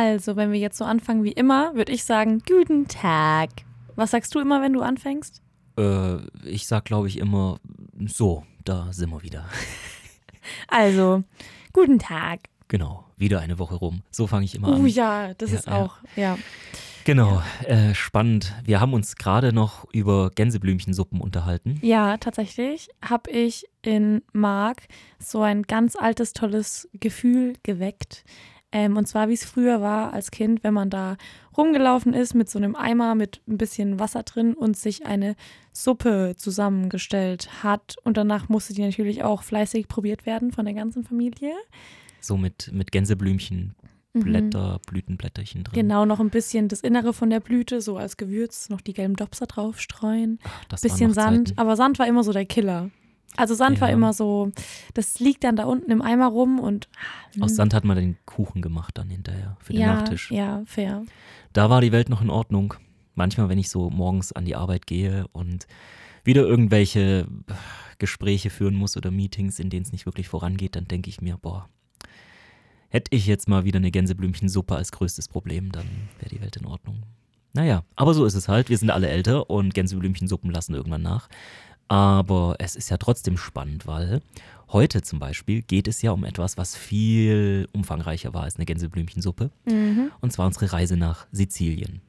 Also, wenn wir jetzt so anfangen wie immer, würde ich sagen, guten Tag. Was sagst du immer, wenn du anfängst? Äh, ich sag, glaube ich, immer so, da sind wir wieder. Also, guten Tag. Genau, wieder eine Woche rum. So fange ich immer Oh an. ja, das Ja, ist ja. auch, ja. Genau, äh, spannend. Wir haben uns gerade noch über Gänseblümchensuppen unterhalten. Ja, tatsächlich habe ich in Mark so ein ganz altes, tolles Gefühl geweckt. Ähm, und zwar, wie es früher war als Kind, wenn man da rumgelaufen ist mit so einem Eimer mit ein bisschen Wasser drin und sich eine Suppe zusammengestellt hat. Und danach musste die natürlich auch fleißig probiert werden von der ganzen Familie. So mit, mit Gänseblümchen, Mhm. Blätter, Blütenblätterchen drin. Genau, noch ein bisschen das Innere von der Blüte, so als Gewürz, noch die gelben Dopser drauf streuen. Ach, das bisschen Sand, Zeiten. aber Sand war immer so der Killer. Also Sand war Ja. immer so, das liegt dann da unten im Eimer rum und Aus Sand hat man den Kuchen gemacht dann hinterher für den ja, Nachtisch. ja, fair. Da war die Welt noch in Ordnung. Manchmal, wenn ich so morgens an die Arbeit gehe und wieder irgendwelche äh, Gespräche führen muss oder Meetings, in denen es nicht wirklich vorangeht, dann denke ich mir, boah, hätte ich jetzt mal wieder eine Gänseblümchensuppe als größtes Problem, dann wäre die Welt in Ordnung. Naja, aber so ist es halt. Wir sind alle älter und Gänseblümchensuppen lassen irgendwann nach. Aber es ist ja trotzdem spannend, weil heute zum Beispiel geht es ja um etwas, was viel umfangreicher war als eine Gänseblümchensuppe. Mhm. Und zwar unsere Reise nach Sizilien.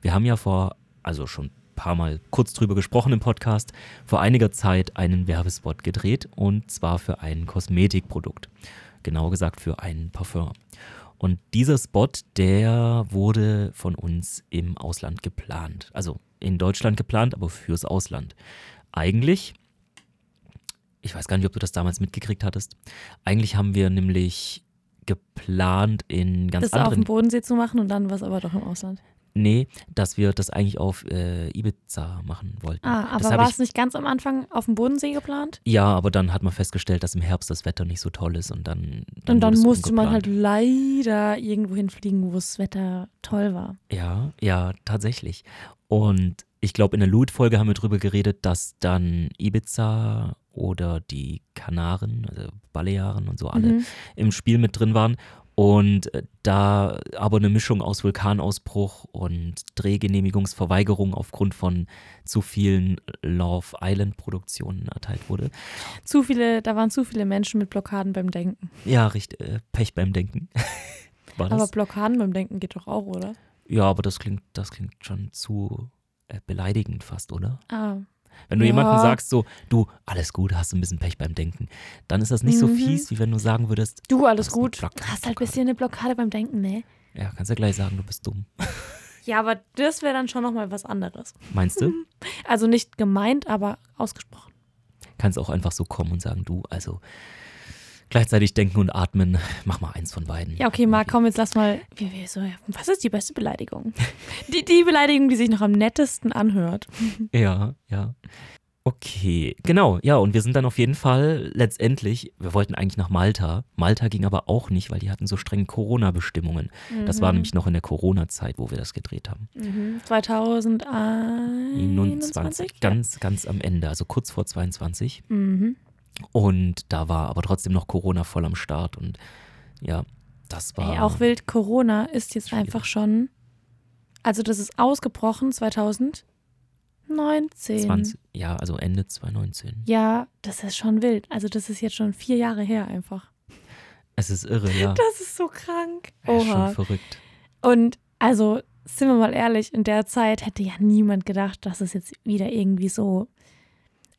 Wir haben ja vor, also schon ein paar Mal kurz drüber gesprochen im Podcast, vor einiger Zeit einen Werbespot gedreht und zwar für ein Kosmetikprodukt. Genauer gesagt für ein Parfum. Und dieser Spot, der wurde von uns im Ausland geplant. Also in Deutschland geplant, aber fürs Ausland. Eigentlich, ich weiß gar nicht, ob du das damals mitgekriegt hattest, eigentlich haben wir nämlich geplant in ganz das auf anderen dem Bodensee zu machen und dann was aber doch im Ausland. Nee, dass wir das eigentlich auf äh, Ibiza machen wollten. Ah, das aber war es nicht ganz am Anfang auf dem Bodensee geplant? Ja, aber dann hat man festgestellt, dass im Herbst das Wetter nicht so toll ist und dann. und dann wurde es musste man halt leider irgendwo hinfliegen, wo das Wetter toll war. Ja, ja, tatsächlich. Und ich glaube, in der Loot-Folge haben wir drüber geredet, dass dann Ibiza oder die Kanaren, also Balearen und so alle Mhm. im Spiel mit drin waren. Und äh, da aber eine Mischung aus Vulkanausbruch und Drehgenehmigungsverweigerung aufgrund von zu vielen Love Island Produktionen erteilt wurde. Zu viele, da waren zu viele Menschen mit Blockaden beim Denken. Ja, richtig, äh, Pech beim Denken. Aber? Blockaden beim Denken geht doch auch, oder? Ja, aber das klingt, das klingt schon zu äh, beleidigend fast, oder? Ah. Wenn du Ja. jemandem sagst, so, du, alles gut, hast ein bisschen Pech beim Denken, dann ist das nicht so Mhm. fies, wie wenn du sagen würdest, Du, alles gut. Hast halt ein bisschen eine Blockade beim Denken, ne? ja, kannst ja gleich sagen, du bist dumm. Ja, aber das wäre dann schon nochmal was anderes. Meinst du? Also nicht gemeint, aber ausgesprochen. kannst auch einfach so kommen und sagen, du, also gleichzeitig denken und atmen, mach mal eins von beiden. Ja, okay, Marc, komm, jetzt lass mal. Wie, wie, so, was ist die beste Beleidigung? Die, die Beleidigung, die sich noch am nettesten anhört. Ja, ja. Okay, genau, ja, und wir sind dann auf jeden Fall letztendlich, wir wollten eigentlich nach Malta. Malta ging aber auch nicht, weil die hatten so strenge Corona-Bestimmungen. Das war nämlich noch in der Corona-Zeit, wo wir das gedreht haben. Mhm. 2021. 21, ganz, ganz am Ende, also kurz vor 22. Mhm. Und da war aber trotzdem noch Corona voll am Start und ja, das war. Ey, auch wild, Corona ist jetzt Schwierig. einfach schon. Also, das ist ausgebrochen 2019. 20, ja, also Ende 2019. Ja, das ist schon wild. Also, das ist jetzt schon vier Jahre her einfach. Es ist irre, ja. Das ist so krank. Ja, ist Oha. schon verrückt. Und also, sind wir mal ehrlich, in der Zeit hätte ja niemand gedacht, dass es jetzt wieder irgendwie so.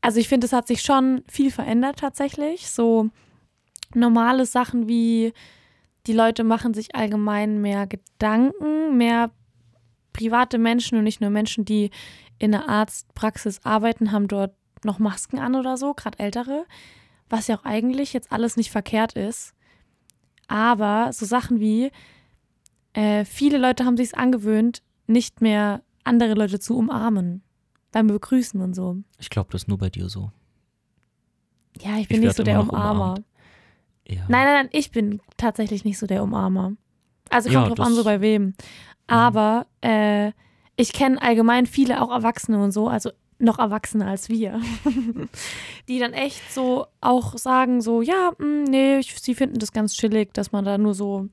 Also, ich finde, es hat sich schon viel verändert tatsächlich. So normale Sachen wie die Leute machen sich allgemein mehr Gedanken, mehr private Menschen und nicht nur Menschen, die in der Arztpraxis arbeiten, haben dort noch Masken an oder so, gerade ältere, was ja auch eigentlich jetzt alles nicht verkehrt ist. Aber so Sachen wie, äh, viele Leute haben sich angewöhnt, nicht mehr andere Leute zu umarmen beim Begrüßen und so. Ich glaube, das ist nur bei dir so. Ja, ich bin Ich nicht so der Umarmer. Ja. Nein, nein, nein, ich bin tatsächlich nicht so der Umarmer. Also kommt Ja, drauf an, so bei wem. Aber äh, ich kenne allgemein viele, auch Erwachsene und so, also noch Erwachsener als wir, die dann echt so auch sagen so, ja, mh, nee, ich, sie finden das ganz chillig, dass man da nur so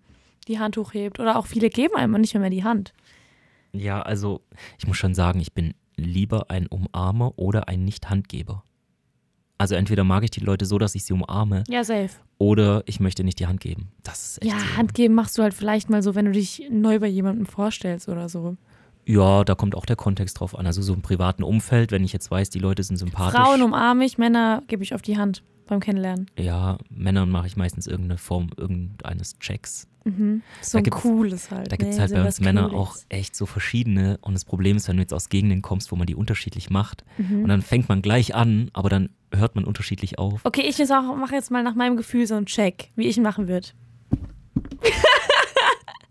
die Hand hochhebt. Oder auch viele geben einem nicht mehr die Hand. Ja, also ich muss schon sagen, ich bin lieber ein Umarmer oder ein Nicht-Handgeber. Also entweder mag ich die Leute so, dass ich sie umarme, Ja, safe. oder ich möchte nicht die Hand geben. Das ist echt Ja, so. Hand geben machst du halt vielleicht mal so, wenn du dich neu bei jemandem vorstellst oder so. Ja, da kommt auch der Kontext drauf an. Also so im privaten Umfeld, wenn ich jetzt weiß, die Leute sind sympathisch. Frauen umarme ich, Männer gebe ich auf die Hand beim Kennenlernen. ja, Männern mache ich meistens irgendeine Form irgendeines Checks. Mhm. So Da ein cooles halt. Da gibt es ne? halt bei uns Männer auch echt so verschiedene. Und das Problem ist, wenn du jetzt aus Gegenden kommst, wo man die unterschiedlich macht, Mhm. und dann fängt man gleich an, aber dann hört man unterschiedlich auf. Okay, ich mache jetzt mal nach meinem Gefühl so einen Check, wie ich ihn machen würde.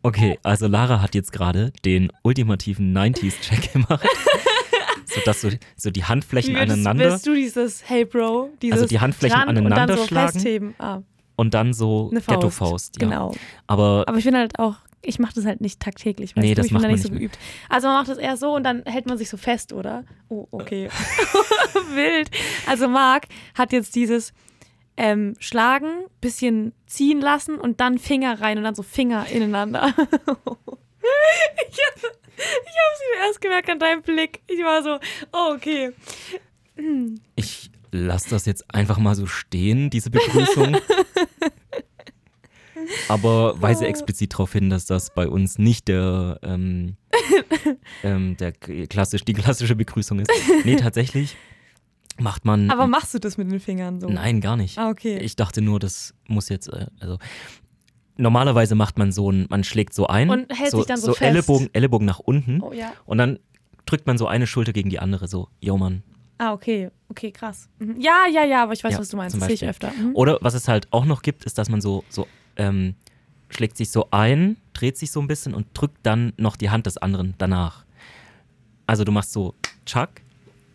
Okay, also Lara hat jetzt gerade den ultimativen 90s-Check gemacht. sodass so, so die Handflächen Wie würdest, aneinander willst du dieses Hey Bro, dieses Also die Handflächen dran und dann aneinander so schlagen? festheben. Ah, und dann so. Ghetto-Faust. Ja. Genau. Aber Aber ich bin halt auch, ich mache das halt nicht tagtäglich, weißt Nee, du? das ich bin da macht nicht so nicht geübt. Also man macht das eher so und dann hält man sich so fest, oder? Oh, okay. Wild. Also Marc hat jetzt dieses ähm, Schlagen, bisschen ziehen lassen und dann Finger rein und dann so Finger ineinander. ich ich hab's wieder erst gemerkt an deinem Blick. Ich war so, oh, okay. ich lasse das jetzt einfach mal so stehen, diese Begrüßung. Aber weise explizit darauf hin, dass das bei uns nicht der, ähm, ähm, der klassisch, die klassische Begrüßung ist. Nee, tatsächlich macht man. Aber machst du das mit den Fingern so? nein, gar nicht. Ah, okay. Ich dachte nur, das muss jetzt, äh, also normalerweise macht man so ein, man schlägt so ein, Und hält so, sich dann so so fest. Ellenbogen, Ellenbogen nach unten oh ja. und dann drückt man so eine Schulter gegen die andere, so, yo Mann. Ah, okay. Okay, krass. Mhm. Ja, ja, ja, aber ich weiß, Ja, was du meinst. Das sehe ich öfter. Mhm. Oder was es halt auch noch gibt, ist, dass man so, so ähm, schlägt sich so ein, dreht sich so ein bisschen und drückt dann noch die Hand des anderen danach. Also du machst so, tschack,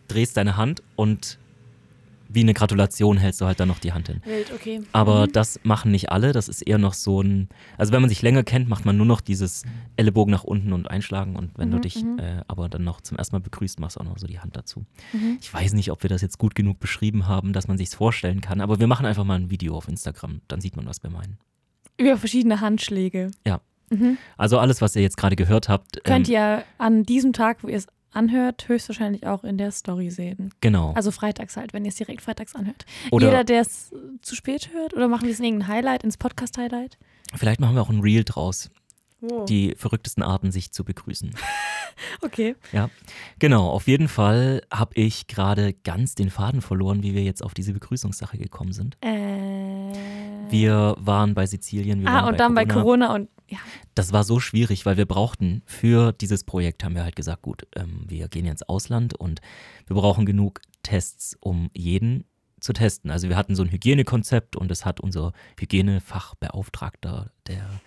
drehst deine Hand und wie eine Gratulation hältst du halt dann noch die Hand hin. Wild, okay. Aber Mhm. das machen nicht alle, das ist eher noch so ein, also wenn man sich länger kennt, macht man nur noch dieses Ellenbogen nach unten und einschlagen und wenn du Mhm, dich mhm. äh, aber dann noch zum ersten Mal begrüßt, machst du auch noch so die Hand dazu. Mhm. Ich weiß nicht, ob wir das jetzt gut genug beschrieben haben, dass man sich's vorstellen kann, aber wir machen einfach mal ein Video auf Instagram, dann sieht man, was wir meinen. Über verschiedene Handschläge. Ja. Mhm. Also alles, was ihr jetzt gerade gehört habt, Könnt ähm, ihr an diesem Tag, wo ihr es anhört, höchstwahrscheinlich auch in der Story sehen. genau. Also freitags halt, wenn ihr es direkt freitags anhört. Oder Jeder, der es zu spät hört, oder machen wir es in irgendein Highlight, ins Podcast-Highlight? vielleicht machen wir auch ein Reel draus, Die verrücktesten Arten, sich zu begrüßen. Okay. Genau, auf jeden Fall habe ich gerade ganz den Faden verloren, wie wir jetzt auf diese Begrüßungssache gekommen sind. Äh, Wir waren bei Sizilien. Wir ah, und dann bei Corona und ja. Das war so schwierig, weil wir brauchten für dieses Projekt, haben wir halt gesagt, gut, ähm, wir gehen jetzt Ausland und wir brauchen genug Tests, um jeden zu testen. Also wir hatten so ein Hygienekonzept und das hat unser Hygienefachbeauftragter, der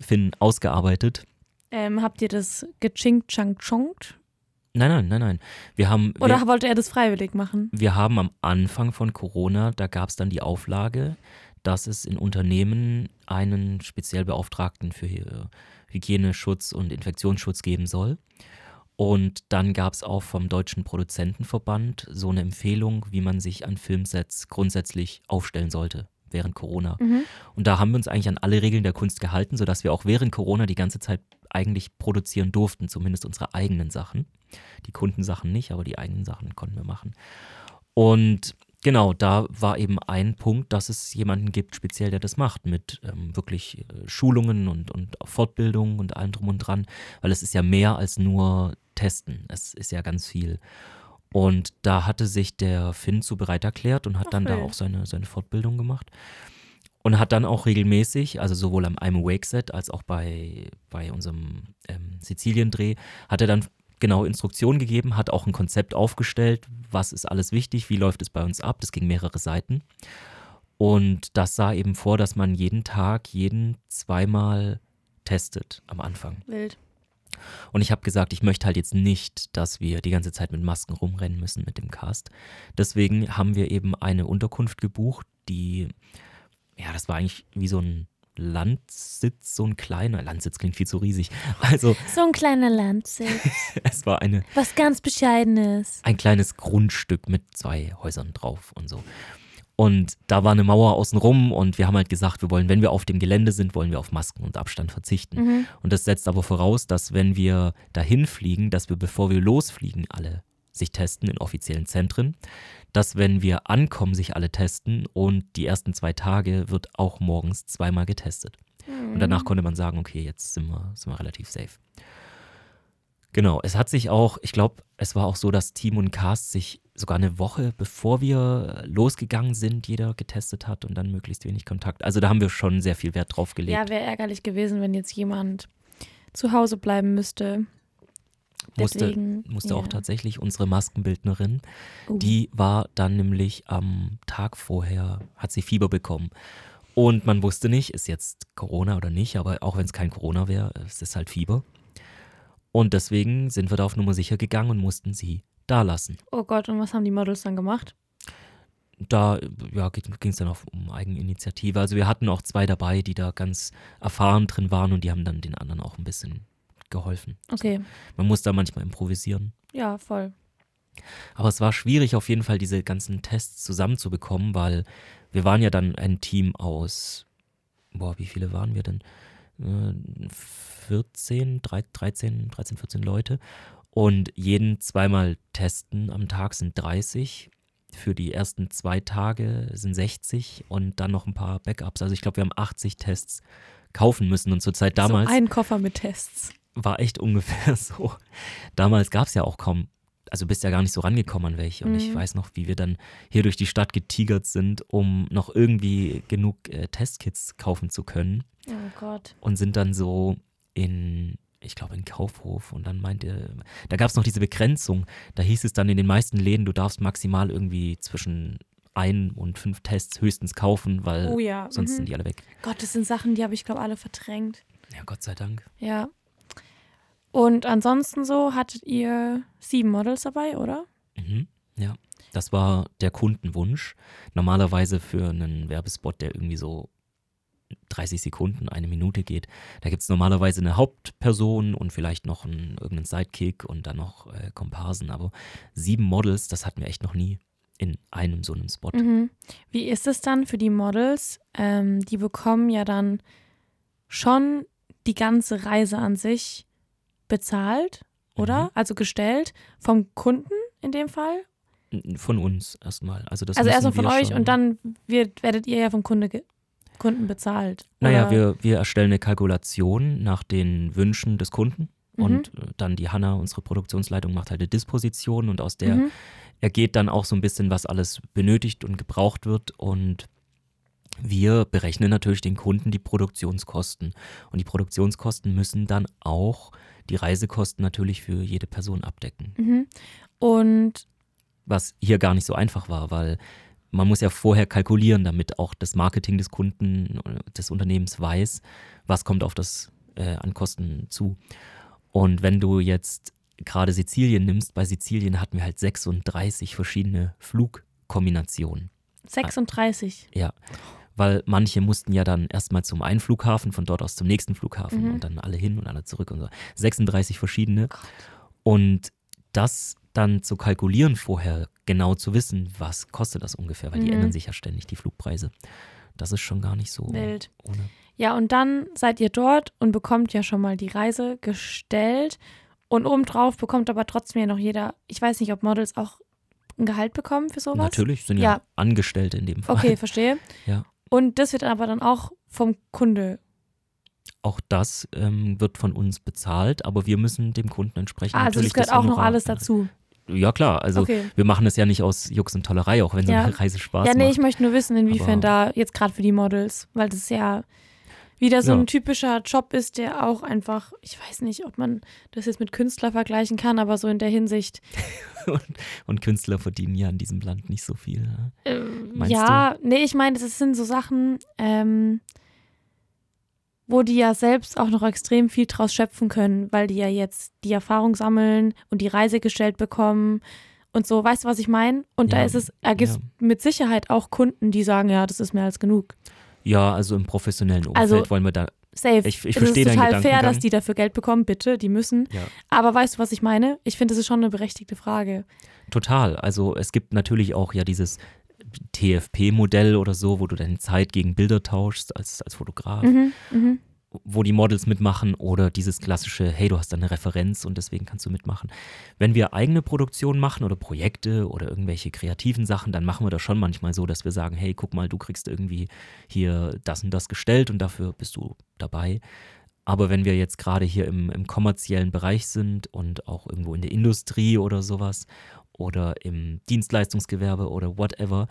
Finn, ausgearbeitet. Ähm, habt ihr das geching chang chongt? Nein, nein, nein, nein. Wir haben, Oder wir, wollte er das freiwillig machen? wir haben am Anfang von Corona, da gab es dann die Auflage, dass es in Unternehmen einen speziell Beauftragten für Hy- Hygieneschutz und Infektionsschutz geben soll. Und dann gab es auch vom Deutschen Produzentenverband so eine Empfehlung, wie man sich an Filmsets grundsätzlich aufstellen sollte während Corona. Mhm. Und da haben wir uns eigentlich an alle Regeln der Kunst gehalten, sodass wir auch während Corona die ganze Zeit eigentlich produzieren durften, zumindest unsere eigenen Sachen. Die Kundensachen nicht, aber die eigenen Sachen konnten wir machen. Und genau, da war eben ein Punkt, dass es jemanden gibt, speziell, der das macht, mit ähm, wirklich äh, Schulungen und, und Fortbildungen und allem drum und dran, weil es ist ja mehr als nur Testen. Es ist ja ganz viel. Und da hatte sich der Finn zu bereit erklärt und hat Ach, dann da auch seine, seine Fortbildung gemacht. Und hat dann auch regelmäßig, also sowohl am I'm Awake Set als auch bei, bei unserem ähm, Sizilien-Dreh, hat er dann genau Instruktionen gegeben, hat auch ein Konzept aufgestellt, was ist alles wichtig, wie läuft es bei uns ab. Das ging mehrere Seiten. Und das sah eben vor, dass man jeden Tag, jeden zweimal testet am Anfang. Wild. Und ich habe gesagt, ich möchte halt jetzt nicht, dass wir die ganze Zeit mit Masken rumrennen müssen mit dem Cast. Deswegen haben wir eben eine Unterkunft gebucht, die, ja, das war eigentlich wie so ein Landsitz, so ein kleiner, Landsitz klingt viel zu riesig. Also So ein kleiner Landsitz. es war eine, Was ganz Bescheidenes. ein kleines Grundstück mit zwei Häusern drauf und so. Und da war eine Mauer außenrum und wir haben halt gesagt, wir wollen, wenn wir auf dem Gelände sind, wollen wir auf Masken und Abstand verzichten. Mhm. Und das setzt aber voraus, dass wenn wir dahin fliegen, dass wir, bevor wir losfliegen, alle sich testen in offiziellen Zentren. Dass wenn wir ankommen, sich alle testen und die ersten zwei Tage wird auch morgens zweimal getestet. Und danach konnte man sagen, okay, jetzt sind wir, sind wir relativ safe. Genau, es hat sich auch, ich glaube, es war auch so, dass Team und Cast sich sogar eine Woche, bevor wir losgegangen sind, jeder getestet hat und dann möglichst wenig Kontakt. Also da haben wir schon sehr viel Wert drauf gelegt. Ja, wäre ärgerlich gewesen, wenn jetzt jemand zu Hause bleiben müsste. musste Deswegen, musste auch ja. tatsächlich unsere Maskenbildnerin, Uh. die war dann nämlich am Tag vorher, hat sie Fieber bekommen. Und man wusste nicht, ist jetzt Corona oder nicht, aber auch wenn es kein Corona wäre, es ist halt Fieber. Und deswegen sind wir da auf Nummer sicher gegangen und mussten sie da lassen. Oh Gott, und was haben die Models dann gemacht? Da ja, ging es dann auch um Eigeninitiative. Also wir hatten auch zwei dabei, die da ganz erfahren drin waren und die haben dann den anderen auch ein bisschen geholfen. Okay, Man muss da manchmal improvisieren. ja, voll. Aber es war schwierig, auf jeden Fall diese ganzen Tests zusammenzubekommen, weil wir waren ja dann ein Team aus, boah, wie viele waren wir denn? Äh, 14, drei- 13, 13, 14 Leute. Und jeden zweimal testen am Tag sind 30. Für die ersten zwei Tage sind 60 und dann noch ein paar Backups. Also ich glaube, wir haben 80 Tests kaufen müssen. Und zur Zeit damals So ein Koffer mit Tests. war echt ungefähr so. Damals gab es ja auch kaum, also bist ja gar nicht so rangekommen an welche. Und ich Mhm. weiß noch, wie wir dann hier durch die Stadt getigert sind, um noch irgendwie genug äh, Testkits kaufen zu können. Oh Gott. Und sind dann so in, ich glaube, in Kaufhof. Und dann meinte, da gab es noch diese Begrenzung. Da hieß es dann in den meisten Läden, du darfst maximal irgendwie zwischen ein und fünf Tests höchstens kaufen, weil Oh ja. sonst mhm. sind die alle weg. Gott, das sind Sachen, die habe ich, glaube alle verdrängt. Ja, Gott sei Dank. Ja. Und ansonsten so hattet ihr sieben Models dabei, oder? Mhm, ja, das war der Kundenwunsch. Normalerweise für einen Werbespot, der irgendwie so 30 Sekunden, eine Minute geht, da gibt es normalerweise eine Hauptperson und vielleicht noch einen, irgendeinen Sidekick und dann noch äh, Komparsen. Aber sieben Models, das hatten wir echt noch nie in einem so einem Spot. Mhm. Wie ist es dann für die Models? Ähm, die bekommen ja dann schon die ganze Reise an sich bezahlt, oder? Mhm. Also gestellt vom Kunden in dem Fall? Von uns erstmal. Also, das also erstmal von euch und dann wird, werdet ihr ja vom Kunde Kunden bezahlt. Naja, wir, wir erstellen eine Kalkulation nach den Wünschen des Kunden. Mhm. Und äh, dann die Hanna, unsere Produktionsleitung, macht halt eine Disposition und aus der Mhm. ergeht dann auch so ein bisschen, was alles benötigt und gebraucht wird. Und wir berechnen natürlich den Kunden die Produktionskosten. Und die Produktionskosten müssen dann auch die Reisekosten natürlich für jede Person abdecken. Mhm. Und Was hier gar nicht so einfach war, weil man muss ja vorher kalkulieren, damit auch das Marketing des Kunden, des Unternehmens weiß, was kommt auf das äh, an Kosten zu. Und wenn du jetzt gerade Sizilien nimmst, bei Sizilien hatten wir halt 36 verschiedene Flugkombinationen. 36. Ja, weil manche mussten ja dann erstmal zum einen Flughafen, von dort aus zum nächsten Flughafen Mhm. und dann alle hin und alle zurück und so. 36 verschiedene. Und das dann zu kalkulieren vorher, genau zu wissen, was kostet das ungefähr, weil die Mhm. ändern sich ja ständig, die Flugpreise. Das ist schon gar nicht so Wild. ohne. Ja, und dann seid ihr dort und bekommt ja schon mal die Reise gestellt. Und obendrauf bekommt aber trotzdem ja noch jeder, ich weiß nicht, ob Models auch ein Gehalt bekommen für sowas. Natürlich sind ja, Ja. Angestellte in dem Fall. Okay, verstehe. Ja. Und das wird aber dann auch vom Kunde. Auch das ähm, wird von uns bezahlt, aber wir müssen dem Kunden entsprechend Ah, also natürlich das gehört das auch noch alles dazu. Ja klar, also okay. wir machen es ja nicht aus Jux und Tollerei, auch wenn so Ja. eine Reise Spaß Ja, nee, macht. ich möchte nur wissen, inwiefern Aber- da jetzt gerade für die Models, weil das ja wieder so Ja. ein typischer Job ist, der auch einfach, ich weiß nicht, ob man das jetzt mit Künstler vergleichen kann, aber so in der Hinsicht, Und Künstler verdienen ja in diesem Land nicht so viel. ne? ähm, ja, nee, ich meine, das sind so Sachen, ähm, wo die ja selbst auch noch extrem viel draus schöpfen können, weil die ja jetzt die Erfahrung sammeln und die Reise gestellt bekommen und so, weißt du, was ich meine? Und da Ja, ist es, da gibt es ja. mit Sicherheit auch Kunden, die sagen, ja, das ist mehr als genug. Ja, also im professionellen Umfeld Also- wollen wir da. Safe. Ich- ich es verstehe ist deinen total fair, dass die dafür Geld bekommen, bitte, die müssen. Ja. Aber weißt du, was ich meine? Ich finde, das ist schon eine berechtigte Frage. Total. Also es gibt natürlich auch ja dieses TFP-Modell oder so, wo du deine Zeit gegen Bilder tauschst als, als Fotograf, Mhm, mhm. wo die Models mitmachen oder dieses klassische, hey, du hast da eine Referenz und deswegen kannst du mitmachen. Wenn wir eigene Produktionen machen oder Projekte oder irgendwelche kreativen Sachen, dann machen wir das schon manchmal so, dass wir sagen, hey, guck mal, du kriegst irgendwie hier das und das gestellt und dafür bist du dabei. Aber wenn wir jetzt gerade hier im, im kommerziellen Bereich sind und auch irgendwo in der Industrie oder sowas oder im Dienstleistungsgewerbe oder whatever,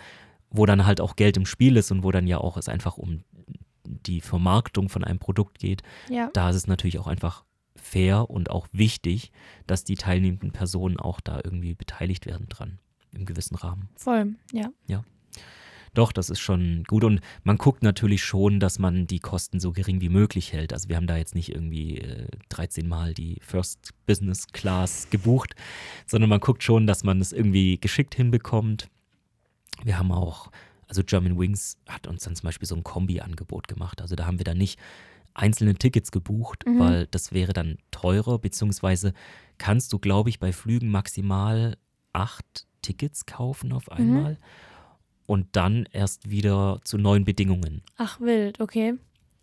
wo dann halt auch Geld im Spiel ist und wo dann ja auch es einfach um die Vermarktung von einem Produkt geht, Ja. da ist es natürlich auch einfach fair und auch wichtig, dass die teilnehmenden Personen auch da irgendwie beteiligt werden dran, im gewissen Rahmen. Voll, ja. Doch, das ist schon gut und man guckt natürlich schon, dass man die Kosten so gering wie möglich hält. Also wir haben da jetzt nicht irgendwie äh, 13 Mal die First Business Class gebucht, sondern man guckt schon, dass man es irgendwie geschickt hinbekommt. Wir haben auch, also German Wings hat uns dann zum Beispiel so ein Kombi-Angebot gemacht. Also da haben wir dann nicht einzelne Tickets gebucht, Mhm. weil das wäre dann teurer, beziehungsweise kannst du, glaube ich, bei Flügen maximal acht Tickets kaufen auf einmal und dann erst wieder zu neuen Bedingungen. Ach, wild, okay.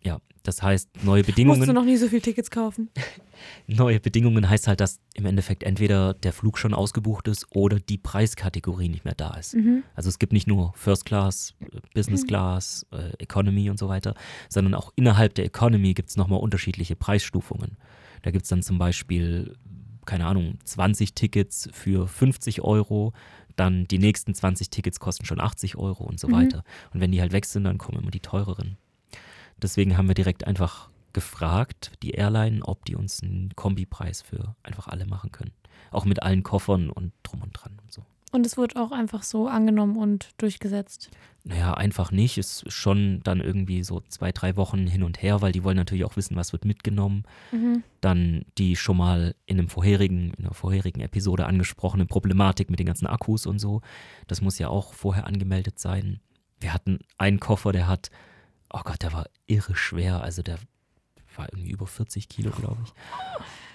Ja, das heißt, neue Musst du Bedingungen, noch nie so viele Tickets kaufen? neue Bedingungen heißt halt, dass im Endeffekt entweder der Flug schon ausgebucht ist oder die Preiskategorie nicht mehr da ist. Mhm. Also es gibt nicht nur First Class, Business Class, äh, Economy und so weiter, sondern auch innerhalb der Economy gibt es nochmal unterschiedliche Preisstufungen. Da gibt es dann zum Beispiel, keine Ahnung, 20 Tickets für 50 Euro, dann die nächsten 20 Tickets kosten schon 80 Euro und so Mhm. weiter. Und wenn die halt weg sind, dann kommen immer die teureren. Deswegen haben wir direkt einfach gefragt, die Airline, ob die uns einen Kombipreis für einfach alle machen können. Auch mit allen Koffern und drum und dran und so. Und es wurde auch einfach so angenommen und durchgesetzt. Naja, einfach nicht. Es ist schon dann irgendwie so zwei, drei Wochen hin und her, weil die wollen natürlich auch wissen, was wird mitgenommen. Mhm. Dann die schon mal in einem vorherigen, in einer vorherigen Episode angesprochene Problematik mit den ganzen Akkus und so. Das muss ja auch vorher angemeldet sein. Wir hatten einen Koffer, der hat, oh Gott, der war irre schwer. Also der war irgendwie über 40 Kilo, glaube ich.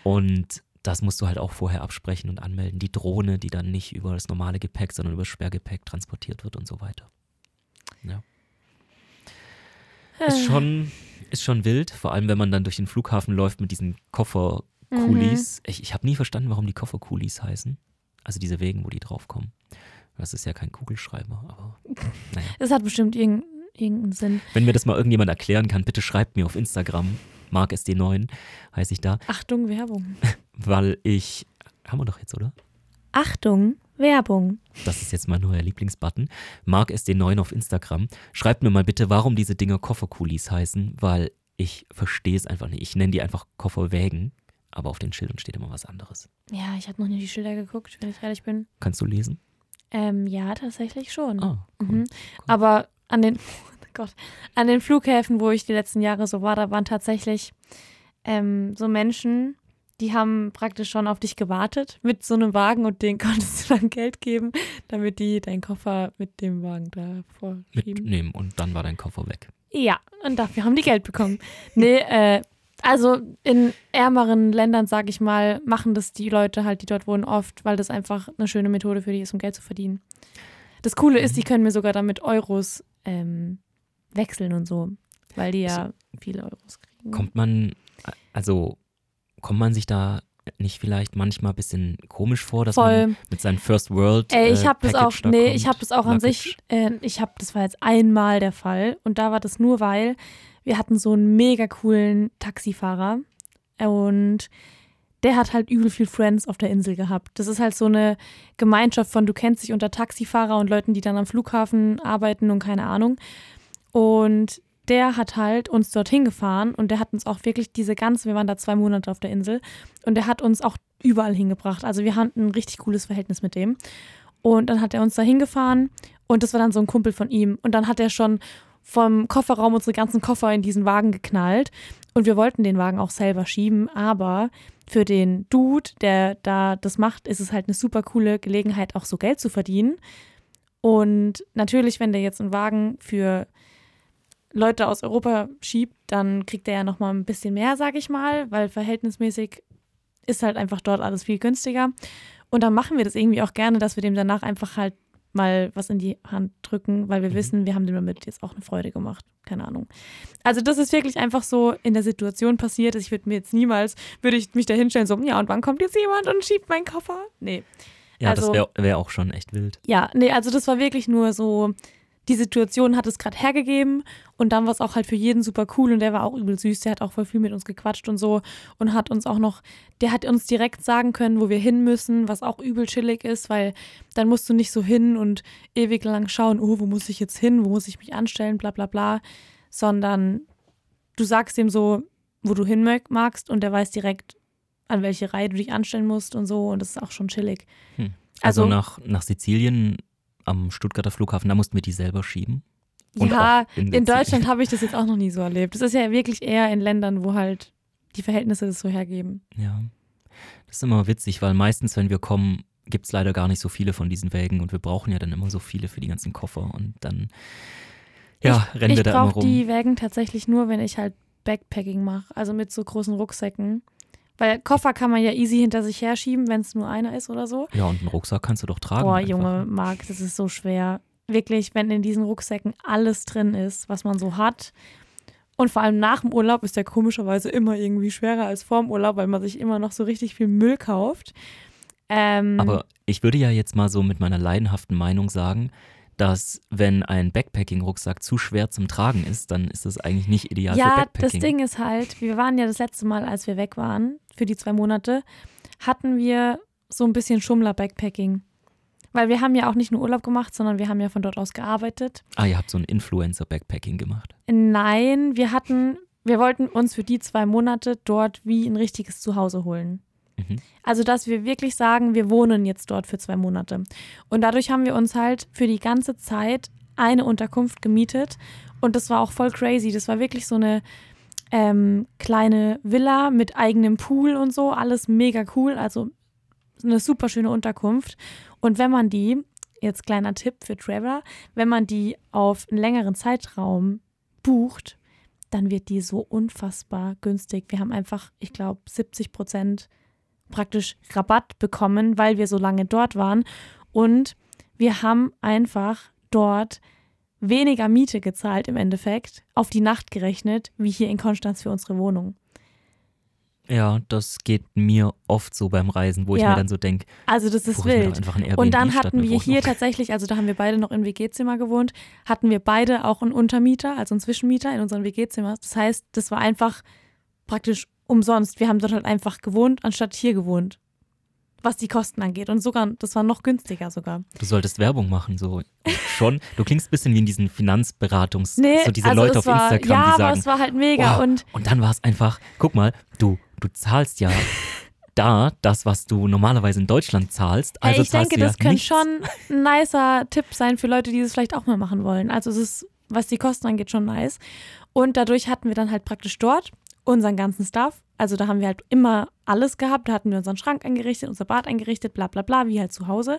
Und das musst du halt auch vorher absprechen und anmelden. Die Drohne, die dann nicht über das normale Gepäck, sondern über das Sperrgepäck transportiert wird und so weiter. Ist Äh. schon, ist schon wild, vor allem wenn man dann durch den Flughafen läuft mit diesen Kofferkulis. Ich, ich habe nie verstanden, warum die Kofferkulis heißen. Also diese Wegen, wo die draufkommen. Das ist ja kein Kugelschreiber, aber naja. Es hat bestimmt irgendeinen irgendeinen Sinn. Wenn mir das mal irgendjemand erklären kann, bitte schreibt mir auf Instagram, marksd9 heiße ich da, Achtung, Werbung. weil ich, haben wir doch jetzt, oder? Achtung, Werbung. Das ist jetzt mein neuer Lieblingsbutton. MarkSD9 auf Instagram. Schreibt mir mal bitte, warum diese Dinger Kofferkulis heißen, weil ich verstehe es einfach nicht. Ich nenne die einfach Kofferwägen, aber auf den Schildern steht immer was anderes. Ja, ich habe noch nie die Schilder geguckt, wenn ich ehrlich bin. Kannst du lesen? Ähm, ja, tatsächlich schon. Ah, cool. Mhm. Aber an den, oh Gott, an den Flughäfen, wo ich die letzten Jahre so war, da waren tatsächlich ähm, so Menschen, die haben praktisch schon auf dich gewartet mit so einem Wagen und denen konntest du dann Geld geben, damit die deinen Koffer mit dem Wagen da vorschieben. Mitnehmen und dann war dein Koffer weg. Ja, und dafür haben die Geld bekommen. Nee, äh, also in ärmeren Ländern, sag ich mal, machen das die Leute halt, die dort wohnen, oft, weil das einfach eine schöne Methode für die ist, um Geld zu verdienen. Das Coole ist, die können mir sogar damit Euros ähm, wechseln und so, weil die ja viele Euros kriegen. Kommt man, also kommt man sich da nicht vielleicht manchmal ein bisschen komisch vor, dass Voll. man mit seinem First World Ey, ich äh, habe das auch, da nee, kommt? ich habe das auch an sich, äh, ich habe, das war jetzt einmal der Fall und da war das nur, weil wir hatten so einen mega coolen Taxifahrer und der hat halt übel viel Friends auf der Insel gehabt. Das ist halt so eine Gemeinschaft von, du kennst dich unter Taxifahrer und Leuten, die dann am Flughafen arbeiten und keine Ahnung. Und der hat halt uns dorthin gefahren und der hat uns auch wirklich diese ganze, wir waren da zwei Monate auf der Insel und der hat uns auch überall hingebracht. Also wir hatten ein richtig cooles Verhältnis mit dem. Und dann hat er uns da hingefahren und das war dann so ein Kumpel von ihm. Und dann hat er schon vom Kofferraum unsere ganzen Koffer in diesen Wagen geknallt. Und wir wollten den Wagen auch selber schieben, aber für den Dude, der da das macht, ist es halt eine super coole Gelegenheit, auch so Geld zu verdienen. Und natürlich, wenn der jetzt einen Wagen für Leute aus Europa schiebt, dann kriegt er ja nochmal ein bisschen mehr, sag ich mal, weil verhältnismäßig ist halt einfach dort alles viel günstiger. Und dann machen wir das irgendwie auch gerne, dass wir dem danach einfach halt mal was in die Hand drücken, weil wir Mhm. wissen, wir haben dem damit jetzt auch eine Freude gemacht. Keine Ahnung. Also das ist wirklich einfach so in der Situation passiert. Ich würde mir jetzt niemals, würde ich mich da hinstellen, so, ja, und wann kommt jetzt jemand und schiebt meinen Koffer? Nee. Ja, Also- das wäre wär auch schon echt wild. Ja, nee, also das war wirklich nur so, die Situation hat es gerade hergegeben und dann war es auch halt für jeden super cool und der war auch übel süß, der hat auch voll viel mit uns gequatscht und so und hat uns auch noch, der hat uns direkt sagen können, wo wir hin müssen, was auch übel chillig ist, weil dann musst du nicht so hin und ewig lang schauen, oh, wo muss ich jetzt hin, wo muss ich mich anstellen, bla bla bla, sondern du sagst ihm so, wo du hin magst und der weiß direkt, an welche Reihe du dich anstellen musst und so und das ist auch schon chillig. Hm. Also, Also- nach, nach Sizilien am Stuttgarter Flughafen, da mussten wir die selber schieben. Und ja, in in. Deutschland habe ich das jetzt auch noch nie so erlebt. Das ist ja wirklich eher in Ländern, wo halt die Verhältnisse das so hergeben. Ja. Das ist immer witzig, weil meistens, wenn wir kommen, gibt es leider gar nicht so viele von diesen Wägen und wir brauchen ja dann immer so viele für die ganzen Koffer und dann ja, rennen ich wir da immer brauche rum. die Wägen tatsächlich nur, wenn ich halt Backpacking mache, also mit so großen Rucksäcken. Weil Koffer kann man ja easy hinter sich herschieben, wenn es nur einer ist oder so. Ja, und einen Rucksack kannst du doch tragen. Boah, einfach. Junge, Marc, das ist so schwer. Wirklich, wenn in diesen Rucksäcken alles drin ist, was man so hat. Und vor allem nach dem Urlaub ist der komischerweise immer irgendwie schwerer als vorm Urlaub, weil man sich immer noch so richtig viel Müll kauft. Ähm, Aber ich würde ja jetzt mal so mit meiner leidenhaften Meinung sagen, dass wenn ein Backpacking-Rucksack zu schwer zum Tragen ist, dann ist das eigentlich nicht ideal für ja, das Backpacking. Ding ist halt, wir waren ja das letzte Mal, als wir weg waren, für die zwei Monate, hatten wir so ein bisschen Schummler-Backpacking. Weil wir haben ja auch nicht nur Urlaub gemacht, sondern wir haben ja von dort aus gearbeitet. ah, ihr habt so ein Influencer-Backpacking gemacht. Nein, wir hatten, wir wollten uns für die zwei Monate dort wie ein richtiges Zuhause holen. Mhm. Also, dass wir wirklich sagen, wir wohnen jetzt dort für zwei Monate. Und dadurch haben wir uns halt für die ganze Zeit eine Unterkunft gemietet. Und das war auch voll crazy. Das war wirklich so eine ähm, kleine Villa mit eigenem Pool und so. Alles mega cool. Also eine super schöne Unterkunft. Und wenn man die, jetzt kleiner Tipp für Traveler, wenn man die auf einen längeren Zeitraum bucht, dann wird die so unfassbar günstig. Wir haben einfach, ich glaube, 70 Prozent praktisch Rabatt bekommen, weil wir so lange dort waren. Und wir haben einfach dort weniger Miete gezahlt im Endeffekt, auf die Nacht gerechnet, wie hier in Konstanz für unsere Wohnung. Ja, das geht mir oft so beim Reisen, wo ich Ja. mir dann so denke, Also das ist ich wild. einfach ein Airbnb Und dann hatten wir hier tatsächlich, also da haben wir beide noch in WG-Zimmer gewohnt, hatten wir beide auch einen Untermieter, also einen Zwischenmieter in unseren WG-Zimmer. Das heißt, das war einfach praktisch umsonst. Wir haben dort halt einfach gewohnt, anstatt hier gewohnt. Was die Kosten angeht. Und sogar, das war noch günstiger sogar. Du solltest Werbung machen, so schon. Du klingst ein bisschen wie in diesen Finanzberatungs, Nee, so diese also Leute auf war, Instagram, ja, die aber sagen, es war halt mega. wow. Und und dann war es einfach, guck mal, du, du zahlst ja da das, was du normalerweise in Deutschland zahlst. Also ich zahlst denke, ja das könnte schon ein nicer Tipp sein für Leute, die das vielleicht auch mal machen wollen. Also es ist, was die Kosten angeht, schon nice. Und dadurch hatten wir dann halt praktisch dort unseren ganzen Stuff. Also da haben wir halt immer alles gehabt. Da hatten wir unseren Schrank eingerichtet, unser Bad eingerichtet, bla bla bla, wie halt zu Hause.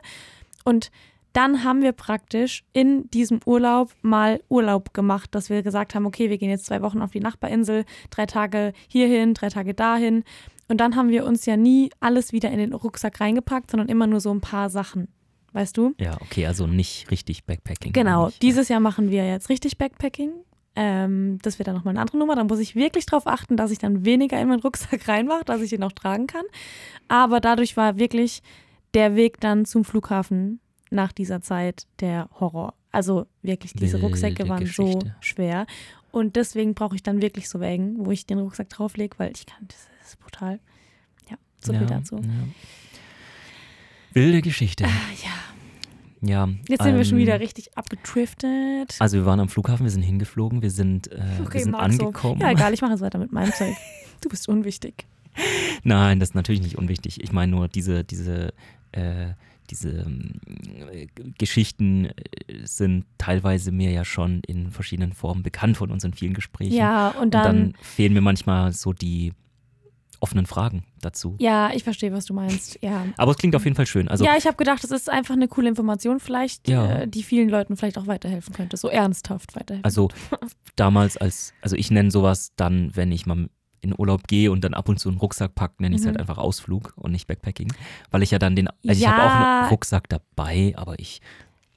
Und dann haben wir praktisch in diesem Urlaub mal Urlaub gemacht, dass wir gesagt haben, okay, wir gehen jetzt zwei Wochen auf die Nachbarinsel, drei Tage hierhin, drei Tage dahin. Und dann haben wir uns ja nie alles wieder in den Rucksack reingepackt, sondern immer nur so ein paar Sachen. Weißt du? Ja, okay, also nicht richtig Backpacking. Genau. Dieses Jahr machen wir jetzt richtig Backpacking. Ähm, das wird dann nochmal eine andere Nummer. Da muss ich wirklich darauf achten, dass ich dann weniger in meinen Rucksack reinmache, dass ich ihn auch tragen kann. Aber dadurch war wirklich der Weg dann zum Flughafen nach dieser Zeit der Horror. Also wirklich, diese Wilde Rucksäcke waren so Geschichte. schwer. Und deswegen brauche ich dann wirklich so Wägen, wo ich den Rucksack drauflege, weil ich kann, das ist brutal. Ja, so ja, viel dazu. Ja. Wilde Geschichte. Ah, ja. Ja. Jetzt sind wir schon ähm, wieder richtig abgedriftet. Also wir waren am Flughafen, wir sind hingeflogen, wir sind, äh, wir sind Marc, so. angekommen. Ja, egal, ich mache jetzt weiter mit meinem Zeug. Du bist unwichtig. Nein, das ist natürlich nicht unwichtig. Ich meine nur, diese, diese, äh, diese ähm, äh, Geschichten sind teilweise mir ja schon in verschiedenen Formen bekannt von unseren vielen Gesprächen. Ja, und Und dann, dann fehlen mir manchmal so die offenen Fragen dazu. ja, ich verstehe, was du meinst. Ja. Aber es klingt auf jeden Fall schön. Also ja, ich habe gedacht, das ist einfach eine coole Information, vielleicht, Ja. äh, die vielen Leuten vielleicht auch weiterhelfen könnte. So ernsthaft weiterhelfen. Also damals als, also ich nenne sowas dann, wenn ich mal in Urlaub gehe und dann ab und zu einen Rucksack packe, nenne ich es Mhm. halt einfach Ausflug und nicht Backpacking. Weil ich ja dann den, also ich Ja. habe auch einen Rucksack dabei, aber ich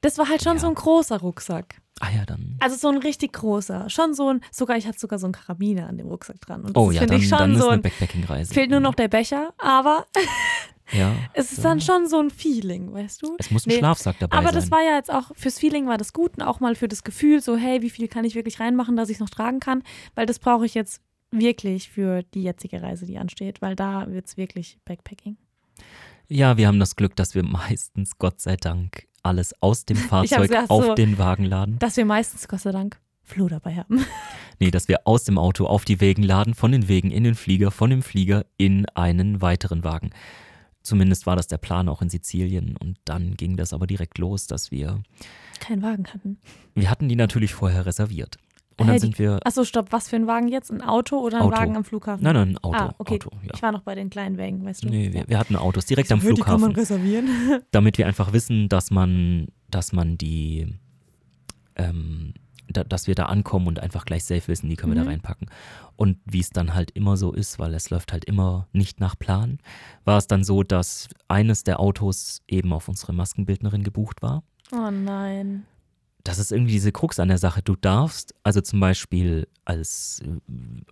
Das war halt schon Ja. so ein großer Rucksack. Ah ja, dann. Also so ein richtig großer. Schon so ein, sogar, ich hatte sogar so einen Karabiner an dem Rucksack dran. Und Oh das ja, finde dann, ich schon dann ist so eine ein. Backpacking-Reise. Fehlt nur noch der Becher, aber Ja. es ist dann schon so ein Feeling, weißt du? Es muss ein Nee, Schlafsack dabei Aber sein. das war ja jetzt auch, fürs Feeling war das gut und auch mal für das Gefühl, so, hey, wie viel kann ich wirklich reinmachen, dass ich es noch tragen kann? Weil das brauche ich jetzt wirklich für die jetzige Reise, die ansteht, weil da wird es wirklich Backpacking. ja, wir haben das Glück, dass wir meistens, Gott sei Dank, alles aus dem Fahrzeug gedacht, auf so- den Wagen laden. Dass wir meistens, Gott sei Dank, Flo dabei haben. Nee, dass wir aus dem Auto auf die Wegen laden, von den Wegen in den Flieger, von dem Flieger in einen weiteren Wagen. Zumindest war das der Plan auch in Sizilien. Und dann ging das aber direkt los, dass wir, Keinen Wagen hatten. wir hatten die natürlich vorher reserviert. Und dann die- sind wir, Achso, stopp, was für ein Wagen jetzt? Ein Auto oder ein Auto. Wagen am Flughafen? nein, nein, ein Auto, ah, okay. Auto, ja. Ich war noch bei den kleinen Wägen, weißt du? Nee, wir, wir hatten Autos direkt am So, Die kann man Flughafen, reservieren. damit wir einfach wissen, dass man, dass man die, ähm, da, dass wir da ankommen und einfach gleich safe wissen, die können wir Mhm. da reinpacken. Und wie es dann halt immer so ist, weil es läuft halt immer nicht nach Plan, war es dann so, dass eines der Autos eben auf unsere Maskenbildnerin gebucht war. Oh nein. Das ist irgendwie diese Krux an der Sache. Du darfst, also zum Beispiel als, äh,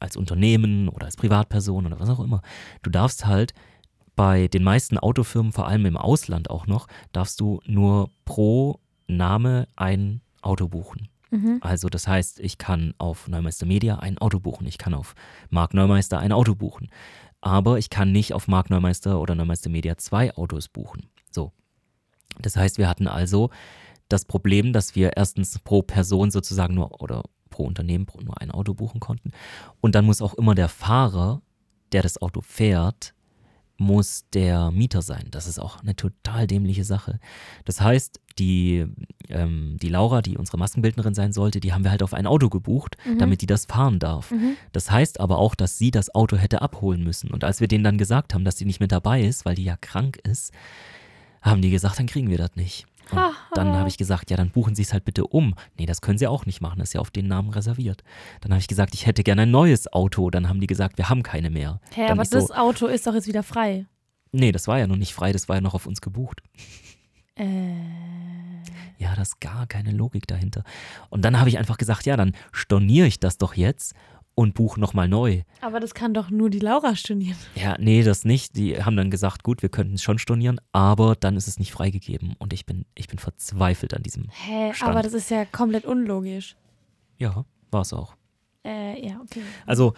als Unternehmen oder als Privatperson oder was auch immer, du darfst halt bei den meisten Autofirmen, vor allem im Ausland auch noch, darfst du nur pro Name ein Auto buchen. Mhm. Also das heißt, ich kann auf Neumeister Media ein Auto buchen, ich kann auf Mark Neumeister ein Auto buchen, aber ich kann nicht auf Mark Neumeister oder Neumeister Media zwei Autos buchen. So. Das heißt, wir hatten also das Problem, dass wir erstens pro Person sozusagen nur oder pro Unternehmen nur ein Auto buchen konnten und dann muss auch immer der Fahrer, der das Auto fährt, muss der Mieter sein. Das ist auch eine total dämliche Sache. Das heißt, die, ähm, die Laura, die unsere Maskenbildnerin sein sollte, die haben wir halt auf ein Auto gebucht, Mhm. damit die das fahren darf. Mhm. Das heißt aber auch, dass sie das Auto hätte abholen müssen. Und als wir denen dann gesagt haben, dass sie nicht mit dabei ist, weil die ja krank ist, haben die gesagt, dann kriegen wir das nicht. Und dann habe ich gesagt, ja, dann buchen Sie es halt bitte um. Nee, das können Sie auch nicht machen, das ist ja auf den Namen reserviert. Dann habe ich gesagt, ich hätte gerne ein neues Auto. Dann haben die gesagt, wir haben keine mehr. Hä, dann aber so, das Auto ist doch jetzt wieder frei. Nee, das war ja noch nicht frei, das war ja noch auf uns gebucht. Äh. Ja, da ist gar keine Logik dahinter. Und dann habe ich einfach gesagt, ja, dann storniere ich das doch jetzt und buche nochmal neu. Aber das kann doch nur die Laura studieren. Ja, nee, das nicht. Die haben dann gesagt, gut, wir könnten es schon stornieren, aber dann ist es nicht freigegeben. Und ich bin, ich bin verzweifelt an diesem. Hä, Stand. aber das ist ja komplett unlogisch. Ja, war es auch. Äh, ja, okay. Also,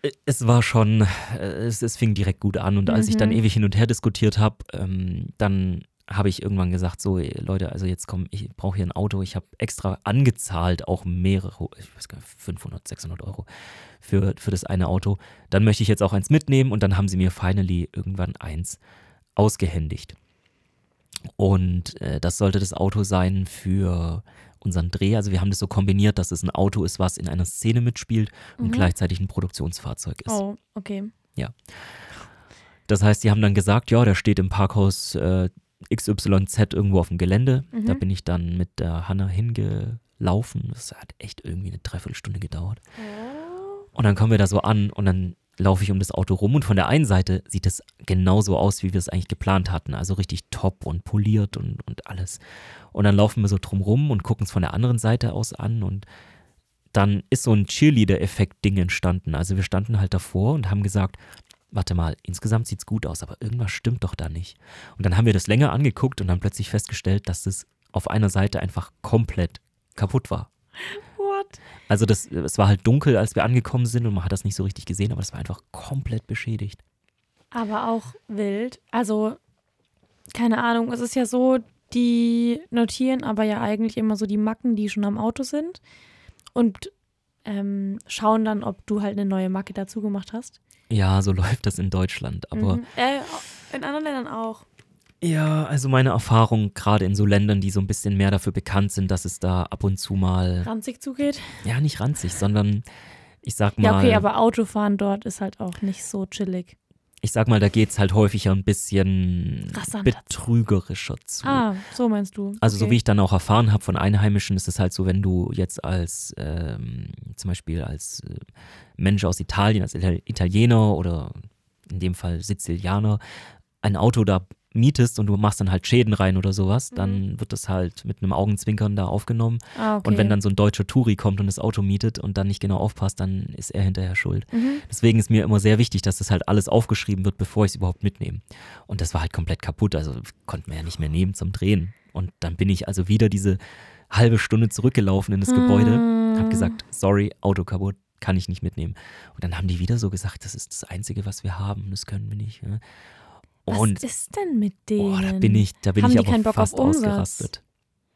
äh, es war schon, äh, es, es fing direkt gut an. Und als ich dann Mhm. ewig hin und her diskutiert habe, ähm, dann habe ich irgendwann gesagt, so Leute, also jetzt komm, ich brauche hier ein Auto. Ich habe extra angezahlt, auch mehrere, ich weiß gar nicht, 500, 600 Euro für, für das eine Auto. Dann möchte ich jetzt auch eins mitnehmen und dann haben sie mir finally irgendwann eins ausgehändigt. Und äh, das sollte das Auto sein für unseren Dreh. Also wir haben das so kombiniert, dass es ein Auto ist, was in einer Szene mitspielt und Mhm. gleichzeitig ein Produktionsfahrzeug ist. Oh, okay. Das heißt, die haben dann gesagt, ja, der steht im Parkhaus äh, XYZ irgendwo auf dem Gelände. Da Mhm. bin ich dann mit der Hanna hingelaufen. Das hat echt irgendwie eine Dreiviertelstunde gedauert. Und dann kommen wir da so an und dann laufe ich um das Auto rum und von der einen Seite sieht es genauso aus, wie wir es eigentlich geplant hatten. Also richtig top und poliert und, und alles. Und dann laufen wir so drum rum und gucken es von der anderen Seite aus an und dann ist so ein Cheerleader-Effekt-Ding entstanden. Also wir standen halt davor und haben gesagt, warte mal, insgesamt sieht's gut aus, aber irgendwas stimmt doch da nicht. Und dann haben wir das länger angeguckt und dann plötzlich festgestellt, dass es auf einer Seite einfach komplett kaputt war. What? Also das, es war halt dunkel, als wir angekommen sind und man hat das nicht so richtig gesehen, aber es war einfach komplett beschädigt. Aber auch wild. Also, keine Ahnung, es ist ja so, die notieren aber ja eigentlich immer so die Macken, die schon am Auto sind und ähm, schauen dann, ob du halt eine neue Macke dazu gemacht hast. Ja, so läuft das in Deutschland. Aber Mhm. Äh, in anderen Ländern auch. ja, also meine Erfahrung, gerade in so Ländern, die so ein bisschen mehr dafür bekannt sind, dass es da ab und zu mal, Ranzig zugeht. ja, nicht ranzig, sondern ich sag mal, Ja, okay, aber Autofahren dort ist halt auch nicht so chillig. Ich sag mal, da geht es halt häufiger ein bisschen Rassanter betrügerischer zu. Ah, so meinst du. Also so wie ich dann auch erfahren habe von Einheimischen, ist es halt so, wenn du jetzt als ähm, zum Beispiel als äh, Mensch aus Italien, als Ital- Italiener oder in dem Fall Sizilianer, ein Auto da mietest und du machst dann halt Schäden rein oder sowas, dann wird das halt mit einem Augenzwinkern da aufgenommen. Ah, okay. Und wenn dann so ein deutscher Touri kommt und das Auto mietet und dann nicht genau aufpasst, dann ist er hinterher schuld. Mhm. Deswegen ist mir immer sehr wichtig, dass das halt alles aufgeschrieben wird, bevor ich es überhaupt mitnehme. Und das war halt komplett kaputt, also konnten wir ja nicht mehr nehmen zum Drehen. Und dann bin ich also wieder diese halbe Stunde zurückgelaufen in das Gebäude, Mm. habe gesagt, sorry, Auto kaputt, kann ich nicht mitnehmen. Und dann haben die wieder so gesagt, das ist das Einzige, was wir haben, das können wir nicht. ja. Was Und ist denn mit denen? oh, da bin ich, da bin Haben ich aber fast ausgerastet.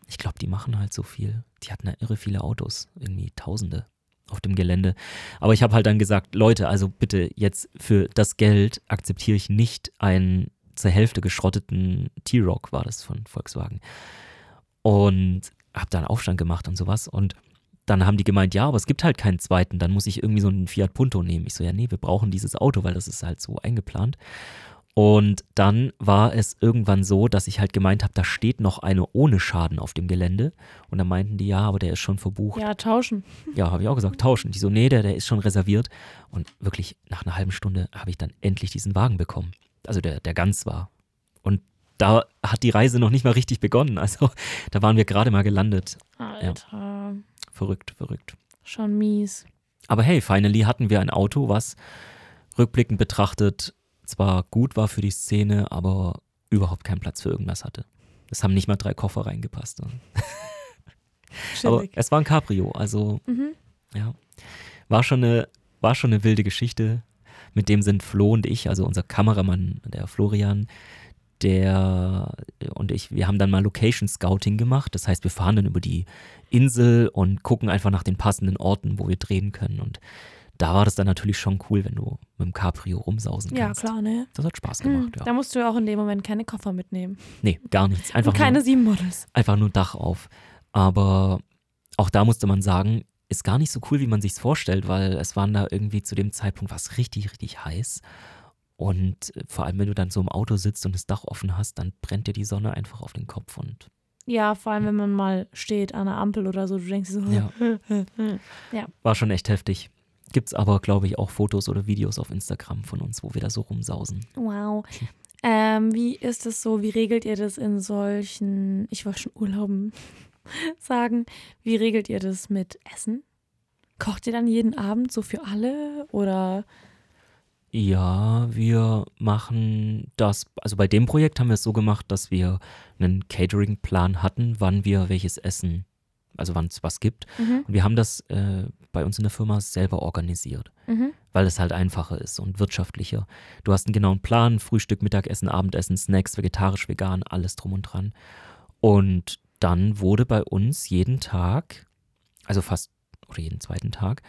Ich glaube, die machen halt so viel. Die hatten ja irre viele Autos, irgendwie Tausende auf dem Gelände. Aber ich habe halt dann gesagt, Leute, also bitte jetzt für das Geld akzeptiere ich nicht einen zur Hälfte geschrotteten T-Rock, war das von Volkswagen. Und habe dann Aufstand gemacht und sowas. Und dann haben die gemeint, ja, aber es gibt halt keinen zweiten, dann muss ich irgendwie so einen Fiat Punto nehmen. Ich so, ja, nee, wir brauchen dieses Auto, weil das ist halt so eingeplant. Und dann war es irgendwann so, dass ich halt gemeint habe, da steht noch eine ohne Schaden auf dem Gelände. Und dann meinten die, ja, aber der ist schon verbucht. Ja, tauschen. Ja, habe ich auch gesagt, tauschen. Die so, nee, der, der ist schon reserviert. Und wirklich nach einer halben Stunde habe ich dann endlich diesen Wagen bekommen. Also der, der ganz war. Und da hat die Reise noch nicht mal richtig begonnen. Also da waren wir gerade mal gelandet. Alter, Verrückt, verrückt. schon mies. Aber hey, finally hatten wir ein Auto, was rückblickend betrachtet zwar gut war für die Szene, aber überhaupt keinen Platz für irgendwas hatte. Es haben nicht mal drei Koffer reingepasst. Aber es war ein Cabrio, also Mhm. ja. War schon eine, war schon eine wilde Geschichte. Mit dem sind Flo und ich, also unser Kameramann, der Florian, der und ich, wir haben dann mal Location Scouting gemacht. Das heißt, wir fahren dann über die Insel und gucken einfach nach den passenden Orten, wo wir drehen können. Und da war das dann natürlich schon cool, wenn du mit dem Cabrio rumsausen Ja, kannst. klar, ne? Das hat Spaß Hm, gemacht, Da ja. musst du ja auch in dem Moment keine Koffer mitnehmen. Nee, gar nichts. Einfach Und keine nur, sieben Models. einfach nur Dach auf. Aber auch da musste man sagen, ist gar nicht so cool, wie man sich's vorstellt, weil es waren da irgendwie zu dem Zeitpunkt was richtig, richtig heiß. Und äh, vor allem, wenn du dann so im Auto sitzt und das Dach offen hast, dann brennt dir die Sonne einfach auf den Kopf und Ja, vor allem, wenn man mal steht an der Ampel oder so, du denkst so, Ja. war schon echt heftig. Gibt's aber, glaube ich, auch Fotos oder Videos auf Instagram von uns, wo wir da so rumsausen. wow. Ähm, wie ist es so, wie regelt ihr das in solchen, ich wollte schon Urlauben sagen, wie regelt ihr das mit Essen? Kocht ihr dann jeden Abend so für alle oder Ja, wir machen das, also bei dem Projekt haben wir es so gemacht, dass wir einen Catering-Plan hatten, wann wir welches Essen, also wann es was gibt. Mhm. Und wir haben das äh, bei uns in der Firma selber organisiert, Mhm. weil es halt einfacher ist und wirtschaftlicher. Du hast einen genauen Plan, Frühstück, Mittagessen, Abendessen, Snacks, vegetarisch, vegan, alles drum und dran. Und dann wurde bei uns jeden Tag, also fast oder jeden zweiten Tag,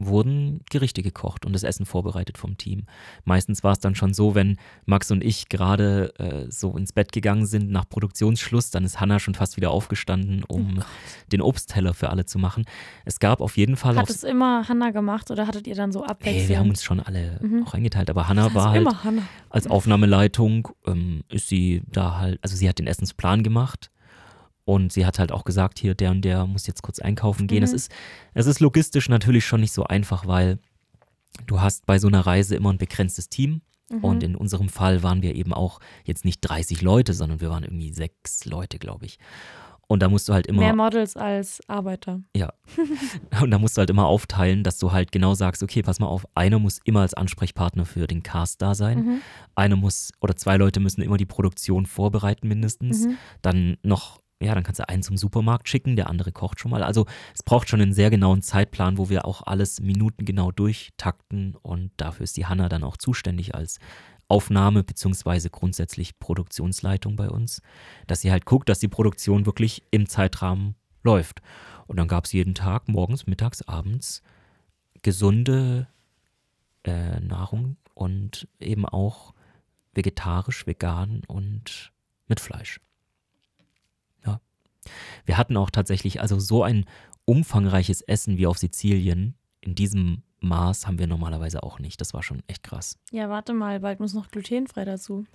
wurden Gerichte gekocht und das Essen vorbereitet vom Team. Meistens war es dann schon so, wenn Max und ich gerade äh, so ins Bett gegangen sind nach Produktionsschluss, dann ist Hannah schon fast wieder aufgestanden, um den Obstteller für alle zu machen. Es gab auf jeden Fall Hat es immer Hannah gemacht oder hattet ihr dann so abwechselnd? Hey, wir haben uns schon alle Mhm. auch eingeteilt, aber Hannah das war halt immer Hannah. als Aufnahmeleitung ähm, ist sie da halt, also sie hat den Essensplan gemacht und sie hat halt auch gesagt, hier, der und der muss jetzt kurz einkaufen gehen. Mhm. Es, ist, es ist logistisch natürlich schon nicht so einfach, weil du hast bei so einer Reise immer ein begrenztes Team. Mhm. Und in unserem Fall waren wir eben auch jetzt nicht 30 Leute, sondern wir waren irgendwie sechs Leute, glaube ich. Und da musst du halt immer. Mehr Models als Arbeiter. Ja. Und da musst du halt immer aufteilen, dass du halt genau sagst, okay, pass mal auf, einer muss immer als Ansprechpartner für den Cast da sein. Mhm. Einer muss oder zwei Leute müssen immer die Produktion vorbereiten mindestens. Mhm. Dann noch, ja, dann kannst du einen zum Supermarkt schicken, der andere kocht schon mal. Also es braucht schon einen sehr genauen Zeitplan, wo wir auch alles minutengenau durchtakten und dafür ist die Hanna dann auch zuständig als Aufnahme beziehungsweise grundsätzlich Produktionsleitung bei uns, dass sie halt guckt, dass die Produktion wirklich im Zeitrahmen läuft. Und dann gab es jeden Tag, morgens, mittags, abends, gesunde äh, Nahrung und eben auch vegetarisch, vegan und mit Fleisch. Wir hatten auch tatsächlich also so ein umfangreiches Essen wie auf Sizilien. In diesem Maß haben wir normalerweise auch nicht. Das war schon echt krass. Ja, warte mal, bald muss noch glutenfrei dazu.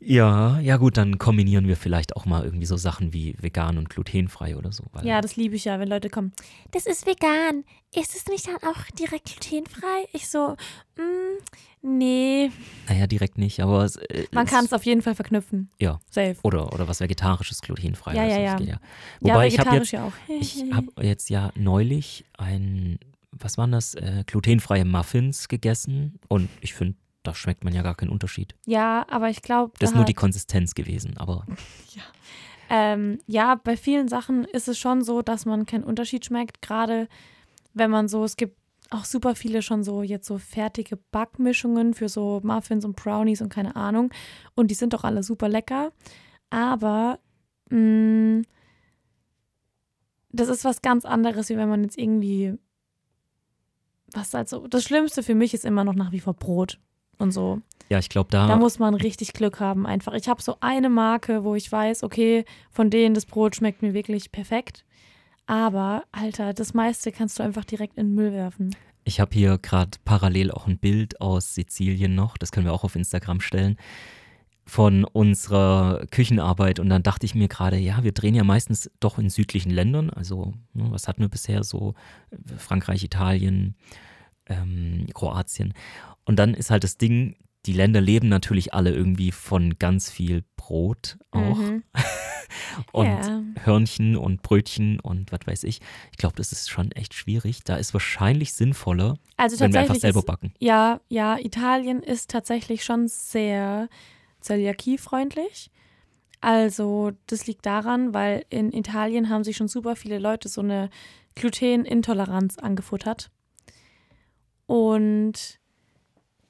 Ja, ja gut, dann kombinieren wir vielleicht auch mal irgendwie so Sachen wie vegan und glutenfrei oder so. ja, das liebe ich ja, wenn Leute kommen. Das ist vegan. Ist es nicht dann auch direkt glutenfrei? Ich so, mm, nee. Naja, direkt nicht, aber es, äh, man kann es auf jeden Fall verknüpfen. Ja. Safe. Oder, oder was vegetarisches, glutenfrei. Ja, ja, ja. ja. Wobei ja, ich habe jetzt, ja auch. ich habe jetzt ja neulich ein, was waren das, äh, glutenfreie Muffins gegessen und ich finde da schmeckt man ja gar keinen Unterschied. Ja, aber ich glaube. Das ist nur die Konsistenz gewesen, aber. ja. Ähm, ja, bei vielen Sachen ist es schon so, dass man keinen Unterschied schmeckt. Gerade wenn man so, es gibt auch super viele schon so jetzt so fertige Backmischungen für so Muffins und Brownies und keine Ahnung. Und die sind doch alle super lecker. Aber mh, mm, das ist was ganz anderes, wie wenn man jetzt irgendwie was also das Schlimmste für mich ist immer noch nach wie vor Brot und so. Ja, ich glaube, da. Da muss man richtig Glück haben, einfach. Ich habe so eine Marke, wo ich weiß, okay, von denen das Brot schmeckt mir wirklich perfekt. Aber, Alter, das meiste kannst du einfach direkt in den Müll werfen. Ich habe hier gerade parallel auch ein Bild aus Sizilien noch, das können wir auch auf Instagram stellen, von unserer Küchenarbeit. Und dann dachte ich mir gerade, ja, wir drehen ja meistens doch in südlichen Ländern. Also, ne, was hatten wir bisher so? Frankreich, Italien, ähm, Kroatien. Und dann ist halt das Ding, die Länder leben natürlich alle irgendwie von ganz viel Brot auch. Mhm. und yeah. Hörnchen und Brötchen und was weiß ich. Ich glaube, das ist schon echt schwierig. Da ist wahrscheinlich sinnvoller, also wenn wir einfach selber backen. ja, ja, Italien ist tatsächlich schon sehr zöliakiefreundlich. Also, das liegt daran, weil in Italien haben sich schon super viele Leute so eine Glutenintoleranz angefuttert. Und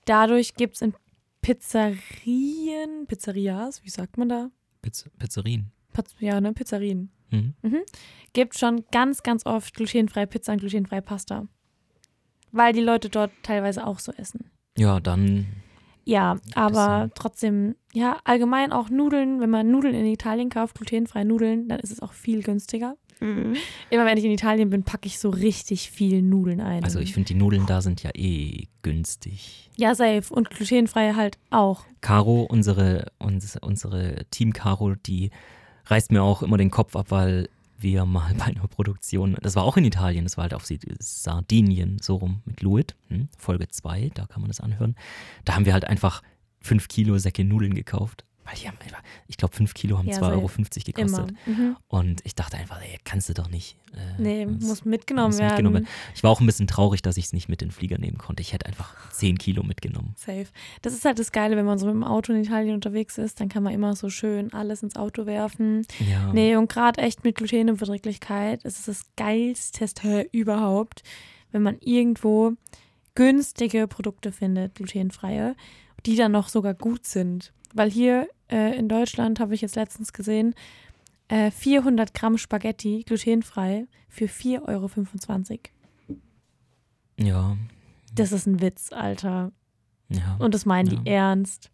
dadurch gibt es in Pizzerien, Pizzerias, wie sagt man da? Pizz Pizzerien. Ja, ne, Pizzerien. Mhm. Mhm. Gibt schon ganz, ganz oft glutenfreie Pizza und glutenfreie Pasta. Weil die Leute dort teilweise auch so essen. Ja, dann. Ja, aber trotzdem, ja, allgemein auch Nudeln, wenn man Nudeln in Italien kauft, glutenfreie Nudeln, dann ist es auch viel günstiger. Mhm. Immer wenn ich in Italien bin, packe ich so richtig viel Nudeln ein. Also ich finde, die Nudeln da sind ja eh günstig. Ja, safe. Und glutenfrei halt auch. Caro, unsere, unsere, unsere Team Caro, die reißt mir auch immer den Kopf ab, weil wir mal bei einer Produktion, das war auch in Italien, das war halt auf Sardinien, so rum mit Luit, hm, Folge 2, da kann man das anhören. Da haben wir halt einfach fünf Kilo Säcke Nudeln gekauft weil die haben einfach, ich glaube, 5 Kilo haben ja, 2,50 Euro gekostet. Mhm. Und ich dachte einfach, ey, kannst du doch nicht. Äh, nee, muss mitgenommen muss werden. Mitgenommen. Ich war auch ein bisschen traurig, dass ich es nicht mit in den Flieger nehmen konnte. Ich hätte einfach 10 Kilo mitgenommen. Safe. Das ist halt das Geile, wenn man so mit dem Auto in Italien unterwegs ist, dann kann man immer so schön alles ins Auto werfen. Ja. Nee, und gerade echt mit Glutenunverträglichkeit ist es das geilste überhaupt, wenn man irgendwo günstige Produkte findet, glutenfreie, die dann noch sogar gut sind. Weil hier äh, in Deutschland habe ich jetzt letztens gesehen, äh, 400 Gramm Spaghetti glutenfrei für 4,25 Euro. Ja. Das ist ein Witz, Alter. Ja. Und das meinen ja. die ernst.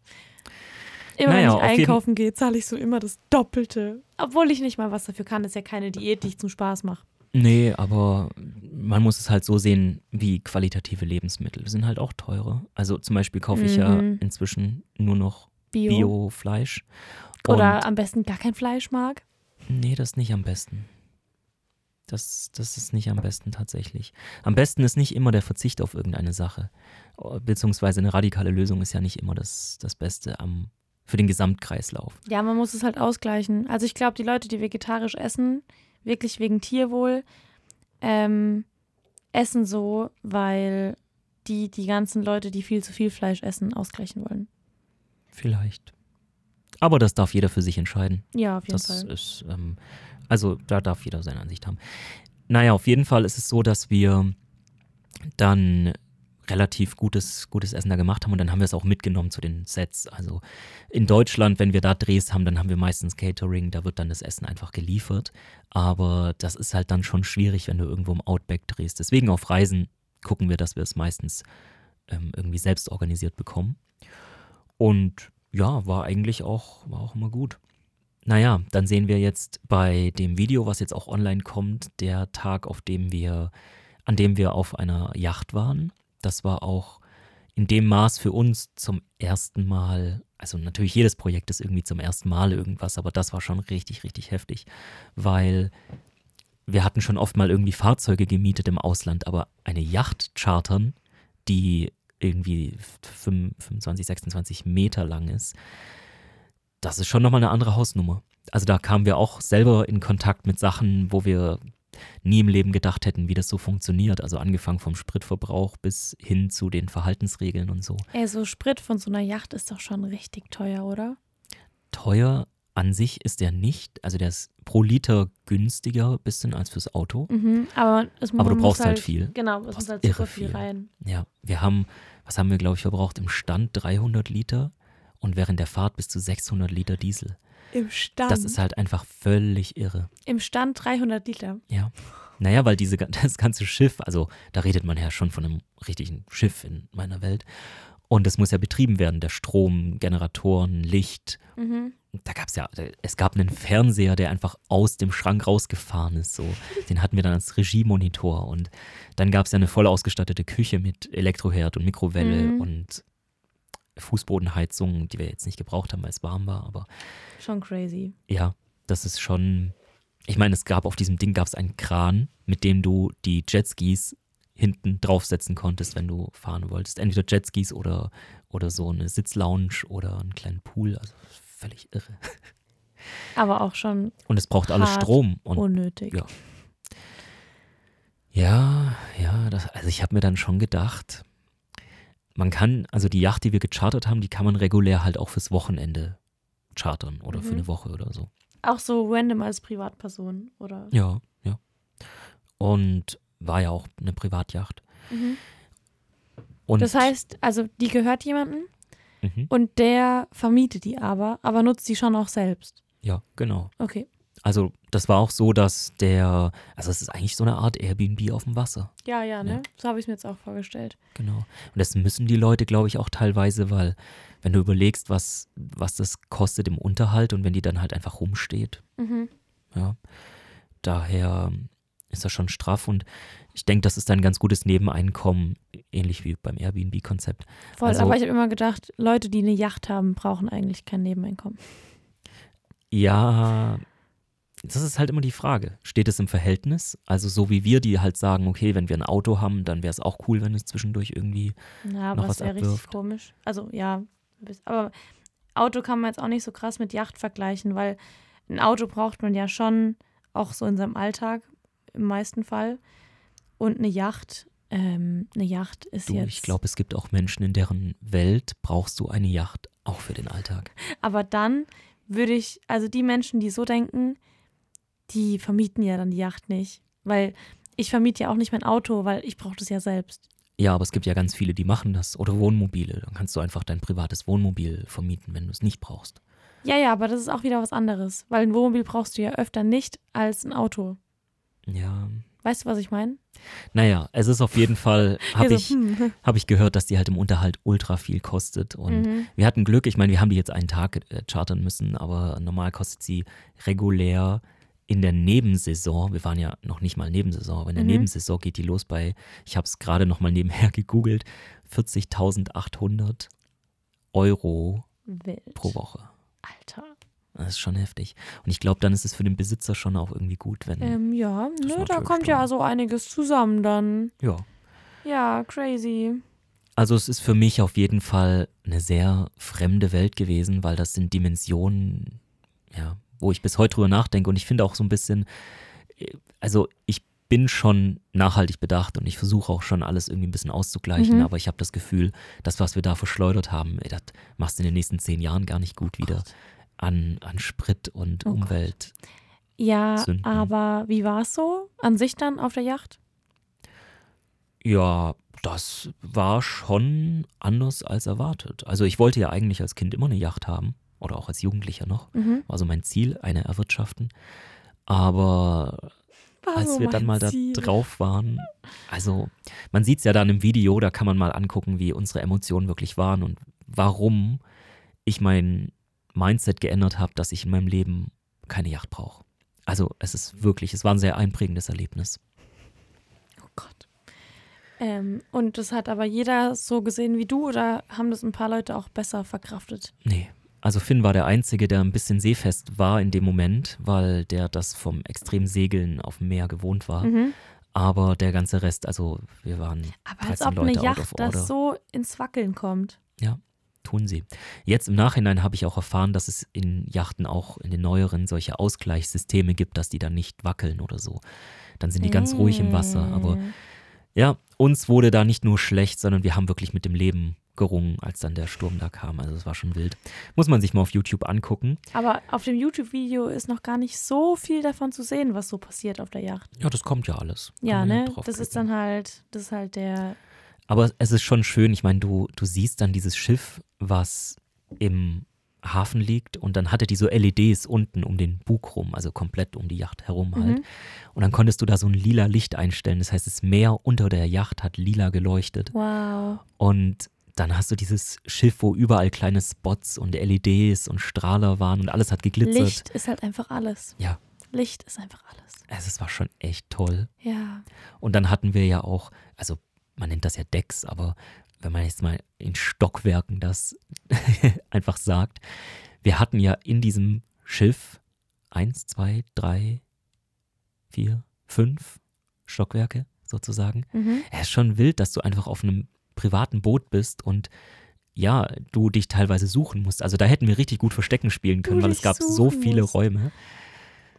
Immer naja, wenn ich einkaufen gehe, zahle ich so immer das Doppelte. Obwohl ich nicht mal was dafür kann. Das ist ja keine Diät, die ich zum Spaß mache. Nee, aber man muss es halt so sehen, wie qualitative Lebensmittel sind halt auch teurer. Also zum Beispiel kaufe ich mhm. ja inzwischen nur noch Bio-Fleisch. Bio Oder am besten gar kein Fleisch mag? Nee, das ist nicht am besten. Das, das ist nicht am besten tatsächlich. Am besten ist nicht immer der Verzicht auf irgendeine Sache. Beziehungsweise eine radikale Lösung ist ja nicht immer das, das Beste am, für den Gesamtkreislauf. Ja, man muss es halt ausgleichen. Also ich glaube, die Leute, die vegetarisch essen, wirklich wegen Tierwohl, ähm, essen so, weil die die ganzen Leute, die viel zu viel Fleisch essen, ausgleichen wollen. Vielleicht. Aber das darf jeder für sich entscheiden. Ja, auf jeden das Fall. Ist, ähm, also da darf jeder seine Ansicht haben. Naja, auf jeden Fall ist es so, dass wir dann relativ gutes, gutes Essen da gemacht haben und dann haben wir es auch mitgenommen zu den Sets. Also in Deutschland, wenn wir da Drehs haben, dann haben wir meistens Catering, da wird dann das Essen einfach geliefert. Aber das ist halt dann schon schwierig, wenn du irgendwo im Outback drehst. Deswegen auf Reisen gucken wir, dass wir es meistens ähm, irgendwie selbst organisiert bekommen. Und ja, war eigentlich auch, war auch immer gut. Naja, dann sehen wir jetzt bei dem Video, was jetzt auch online kommt, der Tag, auf dem wir, an dem wir auf einer Yacht waren. Das war auch in dem Maß für uns zum ersten Mal, also natürlich jedes Projekt ist irgendwie zum ersten Mal irgendwas, aber das war schon richtig, richtig heftig, weil wir hatten schon oft mal irgendwie Fahrzeuge gemietet im Ausland, aber eine Yacht chartern, die irgendwie 25, 26 Meter lang ist, das ist schon nochmal eine andere Hausnummer. Also da kamen wir auch selber in Kontakt mit Sachen, wo wir nie im Leben gedacht hätten, wie das so funktioniert. Also angefangen vom Spritverbrauch bis hin zu den Verhaltensregeln und so. Ey, so Sprit von so einer Yacht ist doch schon richtig teuer, oder? Teuer an sich ist der nicht. Also der ist pro Liter günstiger bisschen als fürs Auto. Mhm, aber, es, aber du brauchst halt, halt, viel. Genau, es muss halt super viel rein. Ja, wir haben, was haben wir, glaube ich, verbraucht? Im Stand 300 Liter und während der Fahrt bis zu 600 Liter Diesel. Im Stand? Das ist halt einfach völlig irre. Im Stand 300 Liter? Ja. Naja, weil diese, das ganze Schiff, also da redet man ja schon von einem richtigen Schiff in meiner Welt. Und das muss ja betrieben werden, der Strom, Generatoren, Licht. Mhm. Da gab es ja, es gab einen Fernseher, der einfach aus dem Schrank rausgefahren ist. So. Den hatten wir dann als Regiemonitor. Und dann gab es ja eine voll ausgestattete Küche mit Elektroherd und Mikrowelle mhm. und Fußbodenheizung, die wir jetzt nicht gebraucht haben, weil es warm war, aber. Schon crazy. Ja, das ist schon. Ich meine, es gab auf diesem Ding gab es einen Kran, mit dem du die Jetskis hinten draufsetzen konntest, wenn du fahren wolltest. Entweder Jetskis oder, oder so eine Sitzlounge oder einen kleinen Pool. Also völlig irre. Aber auch schon. Und es braucht alles Strom. Und, unnötig. Ja. Ja, ja, das, also ich habe mir dann schon gedacht, man kann, also die Yacht, die wir gechartert haben, die kann man regulär halt auch fürs Wochenende chartern oder mhm. für eine Woche oder so. Auch so random als Privatperson, oder? Ja, ja. Und war ja auch eine Privatjacht. Mhm. Und das heißt, also die gehört jemandem mhm. und der vermietet die aber, aber nutzt die schon auch selbst. Ja, genau. Okay. Also das war auch so, dass der, also es ist eigentlich so eine Art Airbnb auf dem Wasser. Ja, ja, ne? Ja. So habe ich es mir jetzt auch vorgestellt. Genau. Und das müssen die Leute, glaube ich, auch teilweise, weil wenn du überlegst, was, was das kostet im Unterhalt und wenn die dann halt einfach rumsteht. Mhm. Ja. Daher ist das schon straff und ich denke, das ist ein ganz gutes Nebeneinkommen, ähnlich wie beim Airbnb-Konzept. Voll, also, aber ich habe immer gedacht, Leute, die eine Yacht haben, brauchen eigentlich kein Nebeneinkommen. Ja, das ist halt immer die Frage. Steht es im Verhältnis? Also so wie wir, die halt sagen, okay, wenn wir ein Auto haben, dann wäre es auch cool, wenn es zwischendurch irgendwie ja, noch was wäre richtig komisch. Also ja, aber Auto kann man jetzt auch nicht so krass mit Yacht vergleichen, weil ein Auto braucht man ja schon auch so in seinem Alltag im meisten Fall. Und eine Yacht, ähm, eine Yacht ist du, jetzt. Ich glaube, es gibt auch Menschen, in deren Welt brauchst du eine Yacht auch für den Alltag. Aber dann würde ich, also die Menschen, die so denken, die vermieten ja dann die Yacht nicht. Weil ich vermiete ja auch nicht mein Auto, weil ich brauche das ja selbst. Ja, aber es gibt ja ganz viele, die machen das. Oder Wohnmobile. Dann kannst du einfach dein privates Wohnmobil vermieten, wenn du es nicht brauchst. Ja, ja, aber das ist auch wieder was anderes. Weil ein Wohnmobil brauchst du ja öfter nicht als ein Auto. Ja. Weißt du, was ich meine? Naja, es ist auf jeden Fall, habe ich, hm. hab ich gehört, dass die halt im Unterhalt ultra viel kostet. Und mhm. wir hatten Glück, ich meine, wir haben die jetzt einen Tag äh, chartern müssen, aber normal kostet sie regulär in der Nebensaison, wir waren ja noch nicht mal Nebensaison, aber in der mhm. Nebensaison geht die los bei, ich habe es gerade noch mal nebenher gegoogelt, 40.800 Euro Wild. pro Woche. Alter. Das ist schon heftig. Und ich glaube, dann ist es für den Besitzer schon auch irgendwie gut, wenn. Ähm, ja, ne, da kommt ja so einiges zusammen dann. Ja. Ja, crazy. Also es ist für mich auf jeden Fall eine sehr fremde Welt gewesen, weil das sind Dimensionen, ja, wo ich bis heute drüber nachdenke. Und ich finde auch so ein bisschen, also ich bin schon nachhaltig bedacht und ich versuche auch schon alles irgendwie ein bisschen auszugleichen, mhm. aber ich habe das Gefühl, das, was wir da verschleudert haben, ey, das machst du in den nächsten zehn Jahren gar nicht gut wieder an, an Sprit und oh Umwelt. Gott. Ja, Sünden. aber wie war es so an sich dann auf der Yacht? Ja, das war schon anders als erwartet. Also ich wollte ja eigentlich als Kind immer eine Yacht haben oder auch als Jugendlicher noch. Mhm. War so mein Ziel, eine erwirtschaften. Aber war als wir dann mal Ziel. da drauf waren, also man sieht es ja dann im Video, da kann man mal angucken, wie unsere Emotionen wirklich waren und warum ich mein Mindset geändert habe, dass ich in meinem Leben keine Yacht brauche. Also es ist wirklich, es war ein sehr einprägendes Erlebnis. Oh Gott. Ähm, und das hat aber jeder so gesehen wie du oder haben das ein paar Leute auch besser verkraftet? Nee. Also Finn war der Einzige, der ein bisschen seefest war in dem Moment, weil der das vom extremen Segeln auf dem Meer gewohnt war. Mhm. Aber der ganze Rest, also wir waren Aber als 13 ob Leute eine Yacht das so ins Wackeln kommt. Ja, tun sie. Jetzt im Nachhinein habe ich auch erfahren, dass es in Yachten auch in den neueren solche Ausgleichssysteme gibt, dass die dann nicht wackeln oder so. Dann sind die ganz ruhig im Wasser. Aber Äh. ja, uns wurde da nicht nur schlecht, sondern wir haben wirklich mit dem Leben gerungen, als dann der Sturm da kam. Also es war schon wild. Muss man sich mal auf YouTube angucken. Aber auf dem YouTube-Video ist noch gar nicht so viel davon zu sehen, was so passiert auf der Yacht. Ja, das kommt ja alles. Kann Ja, ne? Das ist dann halt, das ist halt der. Aber es ist schon schön, ich meine, du, du siehst dann dieses Schiff, was im Hafen liegt und dann hatte die so LEDs unten um den Bug rum, also komplett um die Yacht herum halt. Mhm. Und dann konntest du da so ein lila Licht einstellen. Das heißt, das Meer unter der Yacht hat lila geleuchtet. Wow. Und dann hast du dieses Schiff, wo überall kleine Spots und LEDs und Strahler waren und alles hat geglitzert. Licht ist halt einfach alles. Ja. Licht ist einfach alles. Also es war schon echt toll. Ja. Und dann hatten wir ja auch, also man nennt das ja Decks, aber wenn man jetzt mal in Stockwerken das einfach sagt, wir hatten ja in diesem Schiff eins, zwei, drei, vier, fünf Stockwerke sozusagen. Mhm. Es ist schon wild, dass du einfach auf einem privaten Boot bist und ja, du dich teilweise suchen musst. Also da hätten wir richtig gut Verstecken spielen können, Du weil es gab so viele musst. Räume.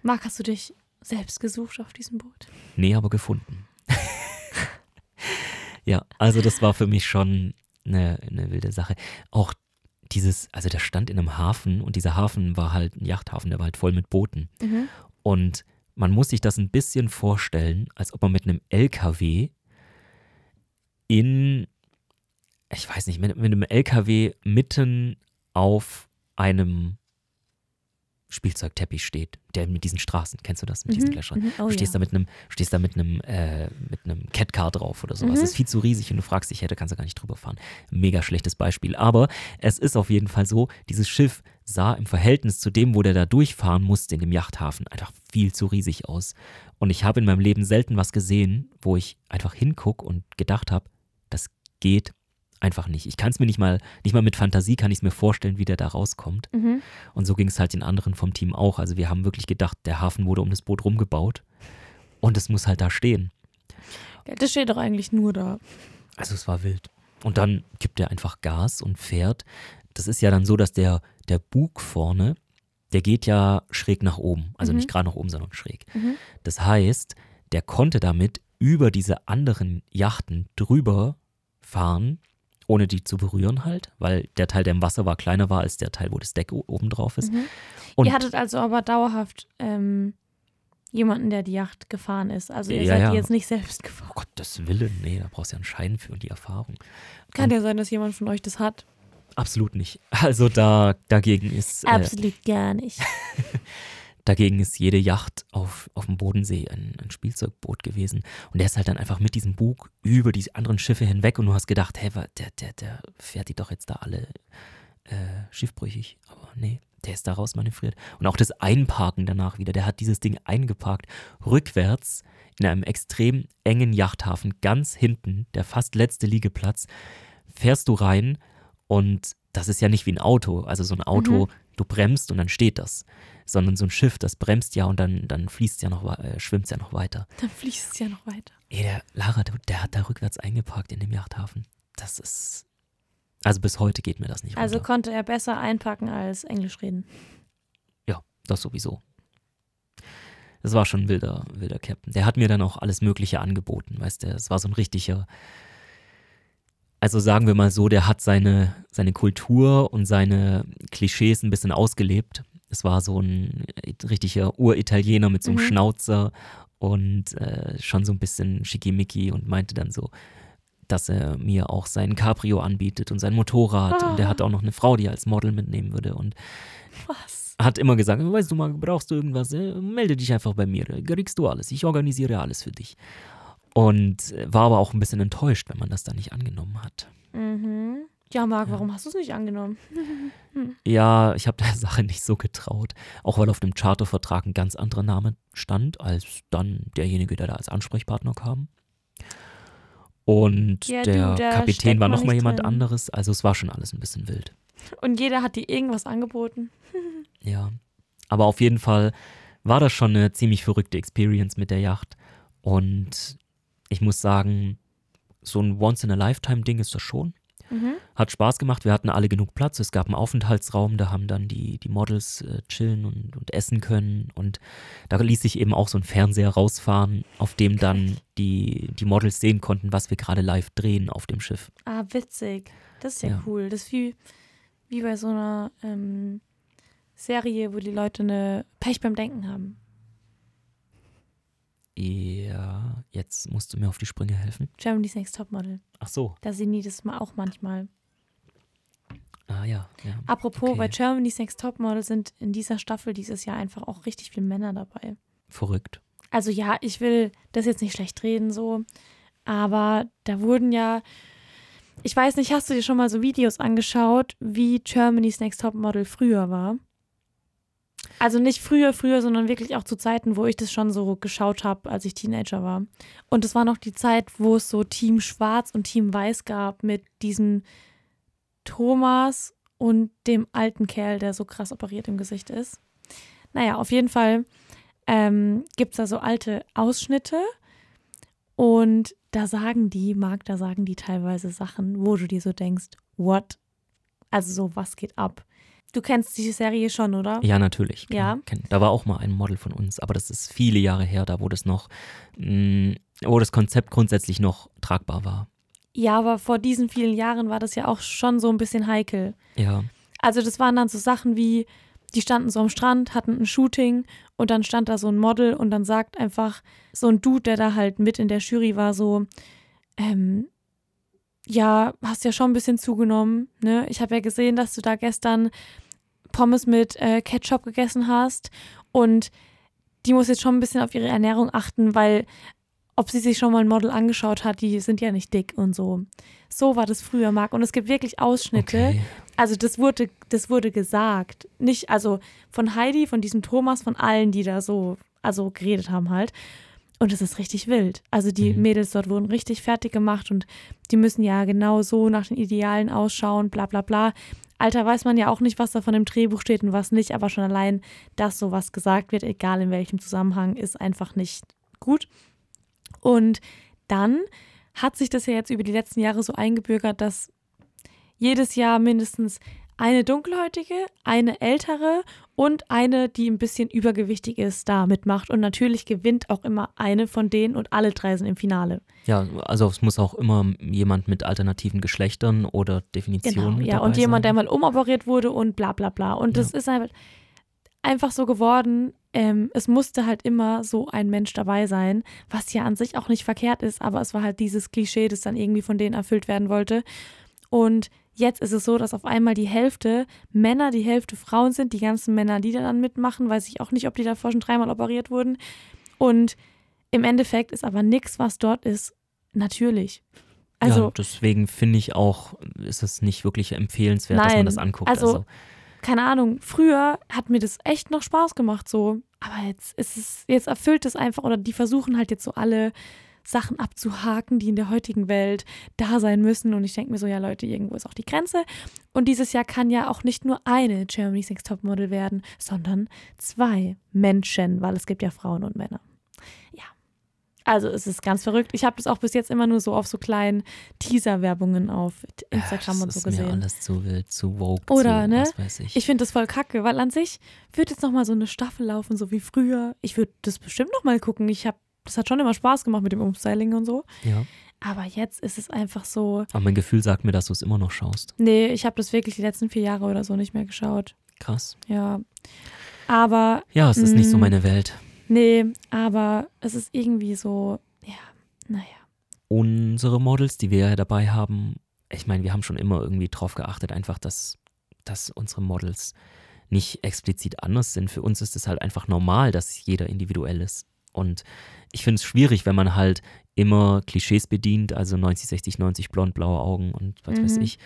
Marc, hast du dich selbst gesucht auf diesem Boot? Nee, aber gefunden. ja, also das war für mich schon eine, eine wilde Sache. Auch dieses, also der stand in einem Hafen und dieser Hafen war halt ein Yachthafen, der war halt voll mit Booten. Mhm. Und man muss sich das ein bisschen vorstellen, als ob man mit einem LKW in, ich weiß nicht, mit, mit einem LKW mitten auf einem Spielzeugteppich steht, der mit diesen Straßen, kennst du das, mit diesen Mhm. Gletschern? Mhm. Oh, du stehst ja. da mit einem, stehst da mit einem, äh, mit einem Catcar drauf oder sowas. Mhm. Das ist viel zu riesig und du fragst dich, da kannst du gar nicht drüber fahren. Mega schlechtes Beispiel. Aber es ist auf jeden Fall so, dieses Schiff sah im Verhältnis zu dem, wo der da durchfahren musste in dem Yachthafen, einfach viel zu riesig aus. Und ich habe in meinem Leben selten was gesehen, wo ich einfach hinguck und gedacht habe, das geht einfach nicht. Ich kann es mir nicht mal, nicht mal mit Fantasie kann ich es mir vorstellen, wie der da rauskommt. Mhm. Und so ging es halt den anderen vom Team auch. Also wir haben wirklich gedacht, der Hafen wurde um das Boot rumgebaut und es muss halt da stehen. Das steht doch eigentlich nur da. Also es war wild. Und dann gibt er einfach Gas und fährt. Das ist ja dann so, dass der, der Bug vorne, der geht ja schräg nach oben. Also Mhm. nicht gerade nach oben, sondern schräg. Mhm. Das heißt, der konnte damit über diese anderen Yachten drüber fahren, ohne die zu berühren halt, weil der Teil, der im Wasser war, kleiner war als der Teil, wo das Deck oben drauf ist. Mhm. Und Ihr hattet also aber dauerhaft ähm, jemanden, der die Yacht gefahren ist. Also ihr Ja, seid ja. die jetzt nicht selbst gefahren. Oh Gottes Willen, nee, da brauchst du ja einen Schein für und die Erfahrung. Kann ja sein, dass jemand von euch das hat. Absolut nicht. Also da dagegen ist äh, Absolut gar nicht. dagegen ist jede Yacht auf, auf dem Bodensee ein, ein Spielzeugboot gewesen. Und der ist halt dann einfach mit diesem Bug über die anderen Schiffe hinweg und du hast gedacht, hey, der, der, der fährt die doch jetzt da alle äh, schiffbrüchig. Aber nee, der ist da raus manövriert. Und auch das Einparken danach wieder, der hat dieses Ding eingeparkt, rückwärts in einem extrem engen Yachthafen, ganz hinten, der fast letzte Liegeplatz, fährst du rein und das ist ja nicht wie ein Auto. Also so ein Auto, du bremst und dann steht das. Sondern so ein Schiff, das bremst ja und dann, dann fließt ja noch, äh, schwimmt ja noch weiter. Dann fließt es ja noch weiter. Ey, der Lara, der, der hat da rückwärts eingeparkt in dem Yachthafen. Das ist. Also bis heute geht mir das nicht Also runter. konnte er besser einpacken als Englisch reden. Ja, das sowieso. Das war schon ein wilder, wilder Captain. Der hat mir dann auch alles Mögliche angeboten, weißt du. Es war so ein richtiger. Also sagen wir mal so, der hat seine, seine Kultur und seine Klischees ein bisschen ausgelebt. Es war so ein richtiger Uritaliener mit so einem Mhm. Schnauzer und äh, schon so ein bisschen schickimicki und meinte dann so, dass er mir auch sein Cabrio anbietet und sein Motorrad. Und er hat auch noch eine Frau, die er als Model mitnehmen würde. Und Was? hat immer gesagt, weißt du mal, brauchst du irgendwas, äh, melde dich einfach bei mir, äh, kriegst du alles, ich organisiere alles für dich. Und äh, war aber auch ein bisschen enttäuscht, wenn man das dann nicht angenommen hat. Mhm. Ja, Marc, warum hast du es nicht angenommen? Ja, ich habe der Sache nicht so getraut, auch weil auf dem Chartervertrag ein ganz anderer Name stand, als dann derjenige, der da als Ansprechpartner kam. Und Ja, du, der da Kapitän war nochmal jemand drin. anderes. Also es war schon alles ein bisschen wild. Und jeder hat dir irgendwas angeboten. Ja. Aber auf jeden Fall war das schon eine ziemlich verrückte Experience mit der Yacht. Und ich muss sagen, so ein Once-in-a-Lifetime-Ding ist das schon. Mhm. Hat Spaß gemacht, wir hatten alle genug Platz. Es gab einen Aufenthaltsraum, da haben dann die, die Models äh, chillen und, und essen können. Und da ließ sich eben auch so ein Fernseher rausfahren, auf dem dann die, die Models sehen konnten, was wir gerade live drehen auf dem Schiff. Ah, witzig. Das ist ja, Ja. cool. Das ist wie, wie bei so einer ähm, Serie, wo die Leute eine Pech beim Denken haben. Ja, jetzt musst du mir auf die Sprünge helfen. Germany's Next Topmodel. Ach so. Da sehen die das mal auch manchmal. Ah ja, ja. Apropos, Okay. bei Germany's Next Topmodel sind in dieser Staffel dieses Jahr einfach auch richtig viele Männer dabei. Verrückt. Also ja, ich will das jetzt nicht schlecht reden so, aber da wurden ja, ich weiß nicht, hast du dir schon mal so Videos angeschaut, wie Germany's Next Topmodel früher war? Also nicht früher, früher, sondern wirklich auch zu Zeiten, wo ich das schon so geschaut habe, als ich Teenager war. Und es war noch die Zeit, wo es so Team Schwarz und Team Weiß gab mit diesem Thomas und dem alten Kerl, der so krass operiert im Gesicht ist. Naja, auf jeden Fall ähm, gibt es da so alte Ausschnitte und da sagen die, Marc, da sagen die teilweise Sachen, wo du dir so denkst, what? Also so, was geht ab? Du kennst die Serie schon, oder? Ja, natürlich. Ja. Da war auch mal ein Model von uns, aber das ist viele Jahre her, da wo das noch, mh, wo das Konzept grundsätzlich noch tragbar war. Ja, aber vor diesen vielen Jahren war das ja auch schon so ein bisschen heikel. Ja, Also das waren dann so Sachen wie, die standen so am Strand, hatten ein Shooting und dann stand da so ein Model und dann sagt einfach so ein Dude, der da halt mit in der Jury war, so, ähm, ja, hast ja schon ein bisschen zugenommen, ne? Ich habe ja gesehen, dass du da gestern Pommes mit äh, Ketchup gegessen hast und die muss jetzt schon ein bisschen auf ihre Ernährung achten, weil ob sie sich schon mal ein Model angeschaut hat, die sind ja nicht dick und so. So war das früher, Marc. Und es gibt wirklich Ausschnitte, okay. also das wurde, das wurde gesagt. Nicht, also von Heidi, von diesem Thomas, von allen, die da so, also geredet haben halt. Und es ist richtig wild. Also die Mhm. Mädels dort wurden richtig fertig gemacht und die müssen ja genau so nach den Idealen ausschauen, bla bla bla. Alter, weiß man ja auch nicht, was da von dem Drehbuch steht und was nicht, aber schon allein, dass sowas gesagt wird, egal in welchem Zusammenhang, ist einfach nicht gut. Und dann hat sich das ja jetzt über die letzten Jahre so eingebürgert, dass jedes Jahr mindestens eine dunkelhäutige, eine ältere und eine, die ein bisschen übergewichtig ist, da mitmacht. Und natürlich gewinnt auch immer eine von denen und alle drei sind im Finale. Ja, also es muss auch immer jemand mit alternativen Geschlechtern oder Definitionen Genau, ja. Und jemand, der mal umoperiert wurde und bla bla bla. Und das ist halt einfach so geworden. Ähm, es musste halt immer so ein Mensch dabei sein, was ja an sich auch nicht verkehrt ist, aber es war halt dieses Klischee, das dann irgendwie von denen erfüllt werden wollte. Und jetzt ist es so, dass auf einmal die Hälfte Männer, die Hälfte Frauen sind, die ganzen Männer, die da dann mitmachen, weiß ich auch nicht, ob die davor schon dreimal operiert wurden. Und im Endeffekt ist aber nichts, was dort ist, natürlich. Also ja, deswegen finde ich auch, ist es nicht wirklich empfehlenswert, dass Nein, man das anguckt. also- keine Ahnung, früher hat mir das echt noch Spaß gemacht so, aber jetzt ist es, jetzt erfüllt es einfach oder die versuchen halt jetzt so alle Sachen abzuhaken, die in der heutigen Welt da sein müssen und ich denke mir so, ja Leute, irgendwo ist auch die Grenze und dieses Jahr kann ja auch nicht nur eine Germany's Next Topmodel werden, sondern zwei Menschen, weil es gibt ja Frauen und Männer. Ja. Also es ist ganz verrückt. Ich habe das auch bis jetzt immer nur so auf so kleinen Teaser-Werbungen auf Instagram das und so ist mir gesehen. alles zu wild, zu woke, Oder, zu, ne? was weiß ich. Ich finde das voll kacke, weil an sich wird jetzt noch mal so eine Staffel laufen, so wie früher. Ich würde das bestimmt noch mal gucken. Ich habe, das hat schon immer Spaß gemacht mit dem Umstyling und so. ja. Aber jetzt ist es einfach so. Aber mein Gefühl sagt mir, dass du es immer noch schaust. Nee, ich habe das wirklich die letzten vier Jahre oder so nicht mehr geschaut. Krass. Ja. Aber, Ja, es ist nicht so Mm. meine Welt. nee, aber es ist irgendwie so, ja, naja. Unsere Models, die wir ja dabei haben, ich meine, wir haben schon immer irgendwie drauf geachtet, einfach, dass, dass unsere Models nicht explizit anders sind. Für uns ist es halt einfach normal, dass jeder individuell ist. Und ich finde es schwierig, wenn man halt immer Klischees bedient, also 90, 60, 90, blond, blaue Augen und was weiß Mhm. ich.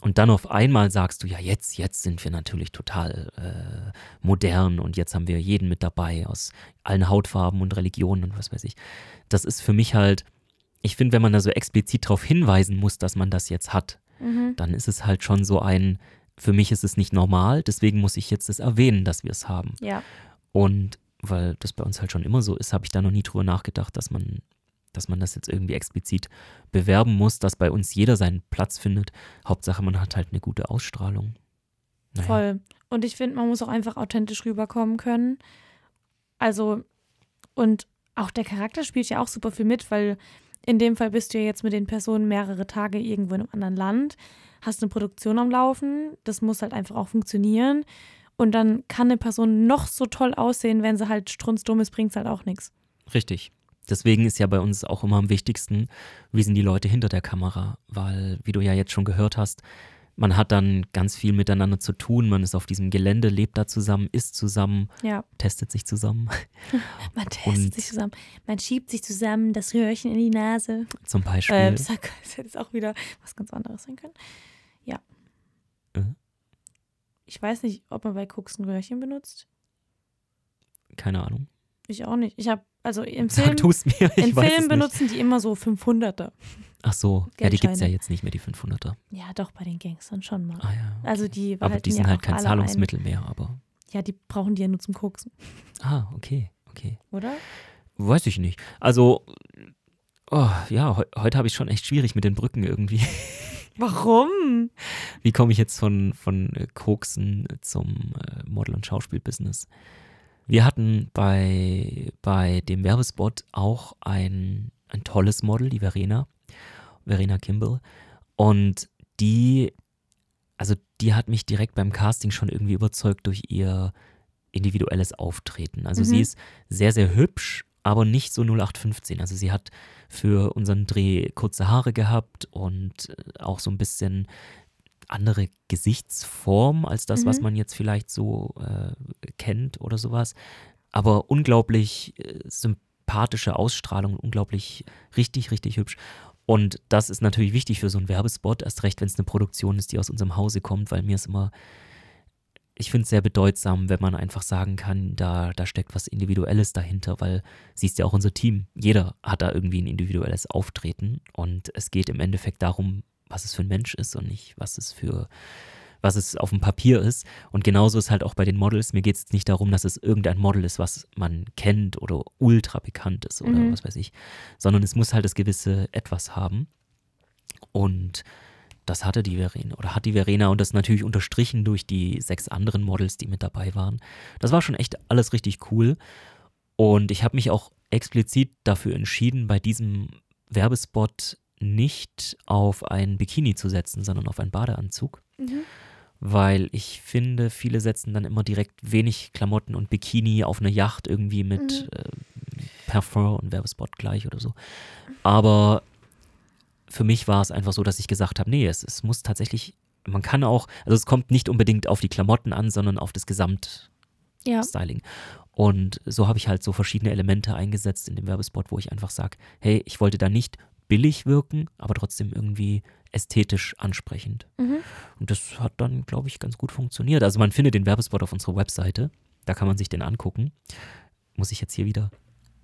Und dann auf einmal sagst du, ja, jetzt, jetzt sind wir natürlich total äh, modern und jetzt haben wir jeden mit dabei aus allen Hautfarben und Religionen und was weiß ich. Das ist für mich halt ich finde, wenn man da so explizit darauf hinweisen muss, dass man das jetzt hat, Mhm. dann ist es halt schon so ein, für mich ist es nicht normal, deswegen muss ich jetzt das erwähnen, dass wir es haben. Ja. Und weil das bei uns halt schon immer so ist, habe ich da noch nie drüber nachgedacht, dass man, dass man das jetzt irgendwie explizit bewerben muss, dass bei uns jeder seinen Platz findet. Hauptsache, man hat halt eine gute Ausstrahlung. Naja. Voll. Und ich finde, man muss auch einfach authentisch rüberkommen können. Also, und auch der Charakter spielt ja auch super viel mit, weil in dem Fall bist du ja jetzt mit den Personen mehrere Tage irgendwo in einem anderen Land, hast eine Produktion am Laufen, das muss halt einfach auch funktionieren. Und dann kann eine Person noch so toll aussehen, wenn sie halt strunzdumm ist, bringt es halt auch nichts. Richtig. Deswegen ist ja bei uns auch immer am wichtigsten, wie sind die Leute hinter der Kamera, weil, wie du ja jetzt schon gehört hast, man hat dann ganz viel miteinander zu tun, man ist auf diesem Gelände, lebt da zusammen, isst zusammen, Ja. testet sich zusammen, Man testet Und- sich zusammen, man schiebt sich zusammen das Röhrchen in die Nase. zum Beispiel. Äh, das hätte jetzt auch wieder was ganz anderes sein können. Ja. Äh? Ich weiß nicht, ob man bei Cooks ein Röhrchen benutzt. Keine Ahnung. Ich auch nicht. Ich habe, also im Film, mir, im Film benutzen die immer so 500er. Ach so, ja, die gibt es ja Geldscheine. jetzt nicht mehr, die 500er. Ja, doch, bei den Gangstern schon mal. Ah ja. Also die aber die sind ja halt kein Zahlungsmittel mehr, aber. Ein. Ja, die brauchen die ja nur zum Koksen, Ah, okay, okay. oder? Weiß ich nicht. Also, oh, ja, heu heute habe ich schon echt schwierig mit den Brücken irgendwie. Warum? Wie komme ich jetzt von, von äh, Koksen zum äh, Model- und Schauspielbusiness? Wir hatten bei, bei dem Werbespot auch ein, ein tolles Model, die Verena, Verena Kimball. Und die, also die hat mich direkt beim Casting schon irgendwie überzeugt durch ihr individuelles Auftreten. Also Mhm. sie ist sehr, sehr hübsch, aber nicht so 0815. Also sie hat für unseren Dreh kurze Haare gehabt und äh, auch so ein bisschen andere Gesichtsform als das, was Mhm. man jetzt vielleicht so äh, kennt oder sowas. Aber unglaublich äh, sympathische Ausstrahlung, unglaublich richtig, richtig hübsch. Und das ist natürlich wichtig für so einen Werbespot, erst recht, wenn es eine Produktion ist, die aus unserem Hause kommt, weil mir ist immer, ich finde es sehr bedeutsam, wenn man einfach sagen kann, da, da steckt was Individuelles dahinter, weil siehst ja auch unser Team, jeder hat da irgendwie ein individuelles Auftreten und es geht im Endeffekt darum, was es für ein Mensch ist und nicht, was es für, was es auf dem Papier ist. Und genauso ist halt auch bei den Models. Mir geht es nicht darum, dass es irgendein Model ist, was man kennt oder ultra bekannt ist oder Mhm. was weiß ich, sondern es muss halt das gewisse Etwas haben. Und das hatte die Verena oder hat die Verena und das natürlich unterstrichen durch die sechs anderen Models, die mit dabei waren. Das war schon echt alles richtig cool. Und ich habe mich auch explizit dafür entschieden, bei diesem Werbespot nicht auf ein Bikini zu setzen, sondern auf einen Badeanzug. Mhm. Weil ich finde, viele setzen dann immer direkt wenig Klamotten und Bikini auf eine Yacht irgendwie mit äh, Parfum und Werbespot gleich oder so. Aber für mich war es einfach so, dass ich gesagt habe, nee, es, es muss tatsächlich, man kann auch, also es kommt nicht unbedingt auf die Klamotten an, sondern auf das Gesamtstyling. Ja. Und so habe ich halt so verschiedene Elemente eingesetzt in dem Werbespot, wo ich einfach sage, hey, ich wollte da nicht billig wirken, aber trotzdem irgendwie ästhetisch ansprechend. Mhm. Und das hat dann, glaube ich, ganz gut funktioniert. Also man findet den Werbespot auf unserer Webseite. Da kann man sich den angucken. Muss ich jetzt hier wieder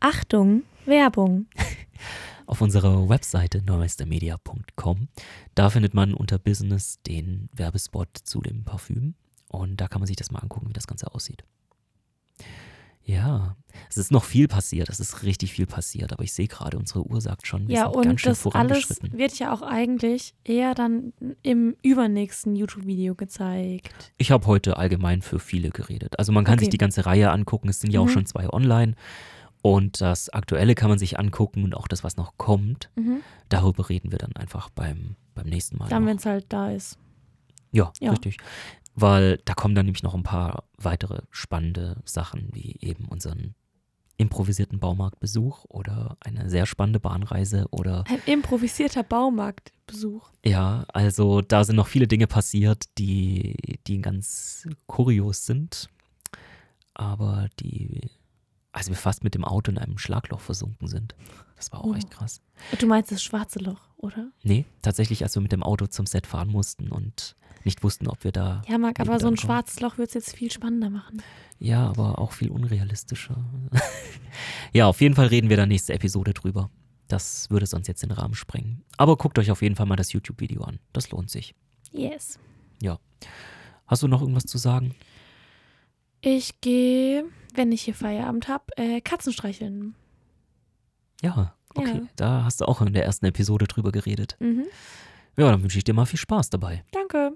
Achtung, Werbung. auf unserer Webseite neumeistermedia.com. Da findet man unter Business den Werbespot zu dem Parfüm. Und da kann man sich das mal angucken, wie das Ganze aussieht. Ja, es ist noch viel passiert. Es ist richtig viel passiert. Aber ich sehe gerade, unsere Uhr sagt schon, wir Ja, sind ganz und schön das alles vorangeschritten. wird ja auch eigentlich eher dann im übernächsten YouTube-Video gezeigt. Ich habe heute allgemein für viele geredet. Also man kann sich Okay. die ganze Reihe angucken. Es sind ja auch Mhm. schon zwei online. Und das Aktuelle kann man sich angucken und auch das, was noch kommt. Mhm. Darüber reden wir dann einfach beim, beim nächsten Mal. Dann, wenn es halt da ist. Ja, Ja. richtig. Weil da kommen dann nämlich noch ein paar weitere spannende Sachen, wie eben unseren improvisierten Baumarktbesuch oder eine sehr spannende Bahnreise oder Ein improvisierter Baumarktbesuch. ja, also da sind noch viele Dinge passiert, die, die ganz kurios sind, aber die, als wir fast mit dem Auto in einem Schlagloch versunken sind. Das war auch Oh. echt krass. Du meinst das schwarze Loch, oder? Nee, tatsächlich, als wir mit dem Auto zum Set fahren mussten und nicht wussten, ob wir da Ja, Marc, aber so ein schwarzes Loch wird es jetzt viel spannender machen. Ja, aber auch viel unrealistischer. ja, auf jeden Fall reden wir dann nächste Episode drüber. Das würde sonst jetzt den Rahmen sprengen. Aber guckt euch auf jeden Fall mal das YouTube-Video an. Das lohnt sich. Yes. Ja. Hast du noch irgendwas zu sagen? Ich gehe, wenn ich hier Feierabend habe, äh, Katzen streicheln. Ja, okay. Ja. Da hast du auch in der ersten Episode drüber geredet. Mhm. Ja, dann wünsche ich dir mal viel Spaß dabei. Danke.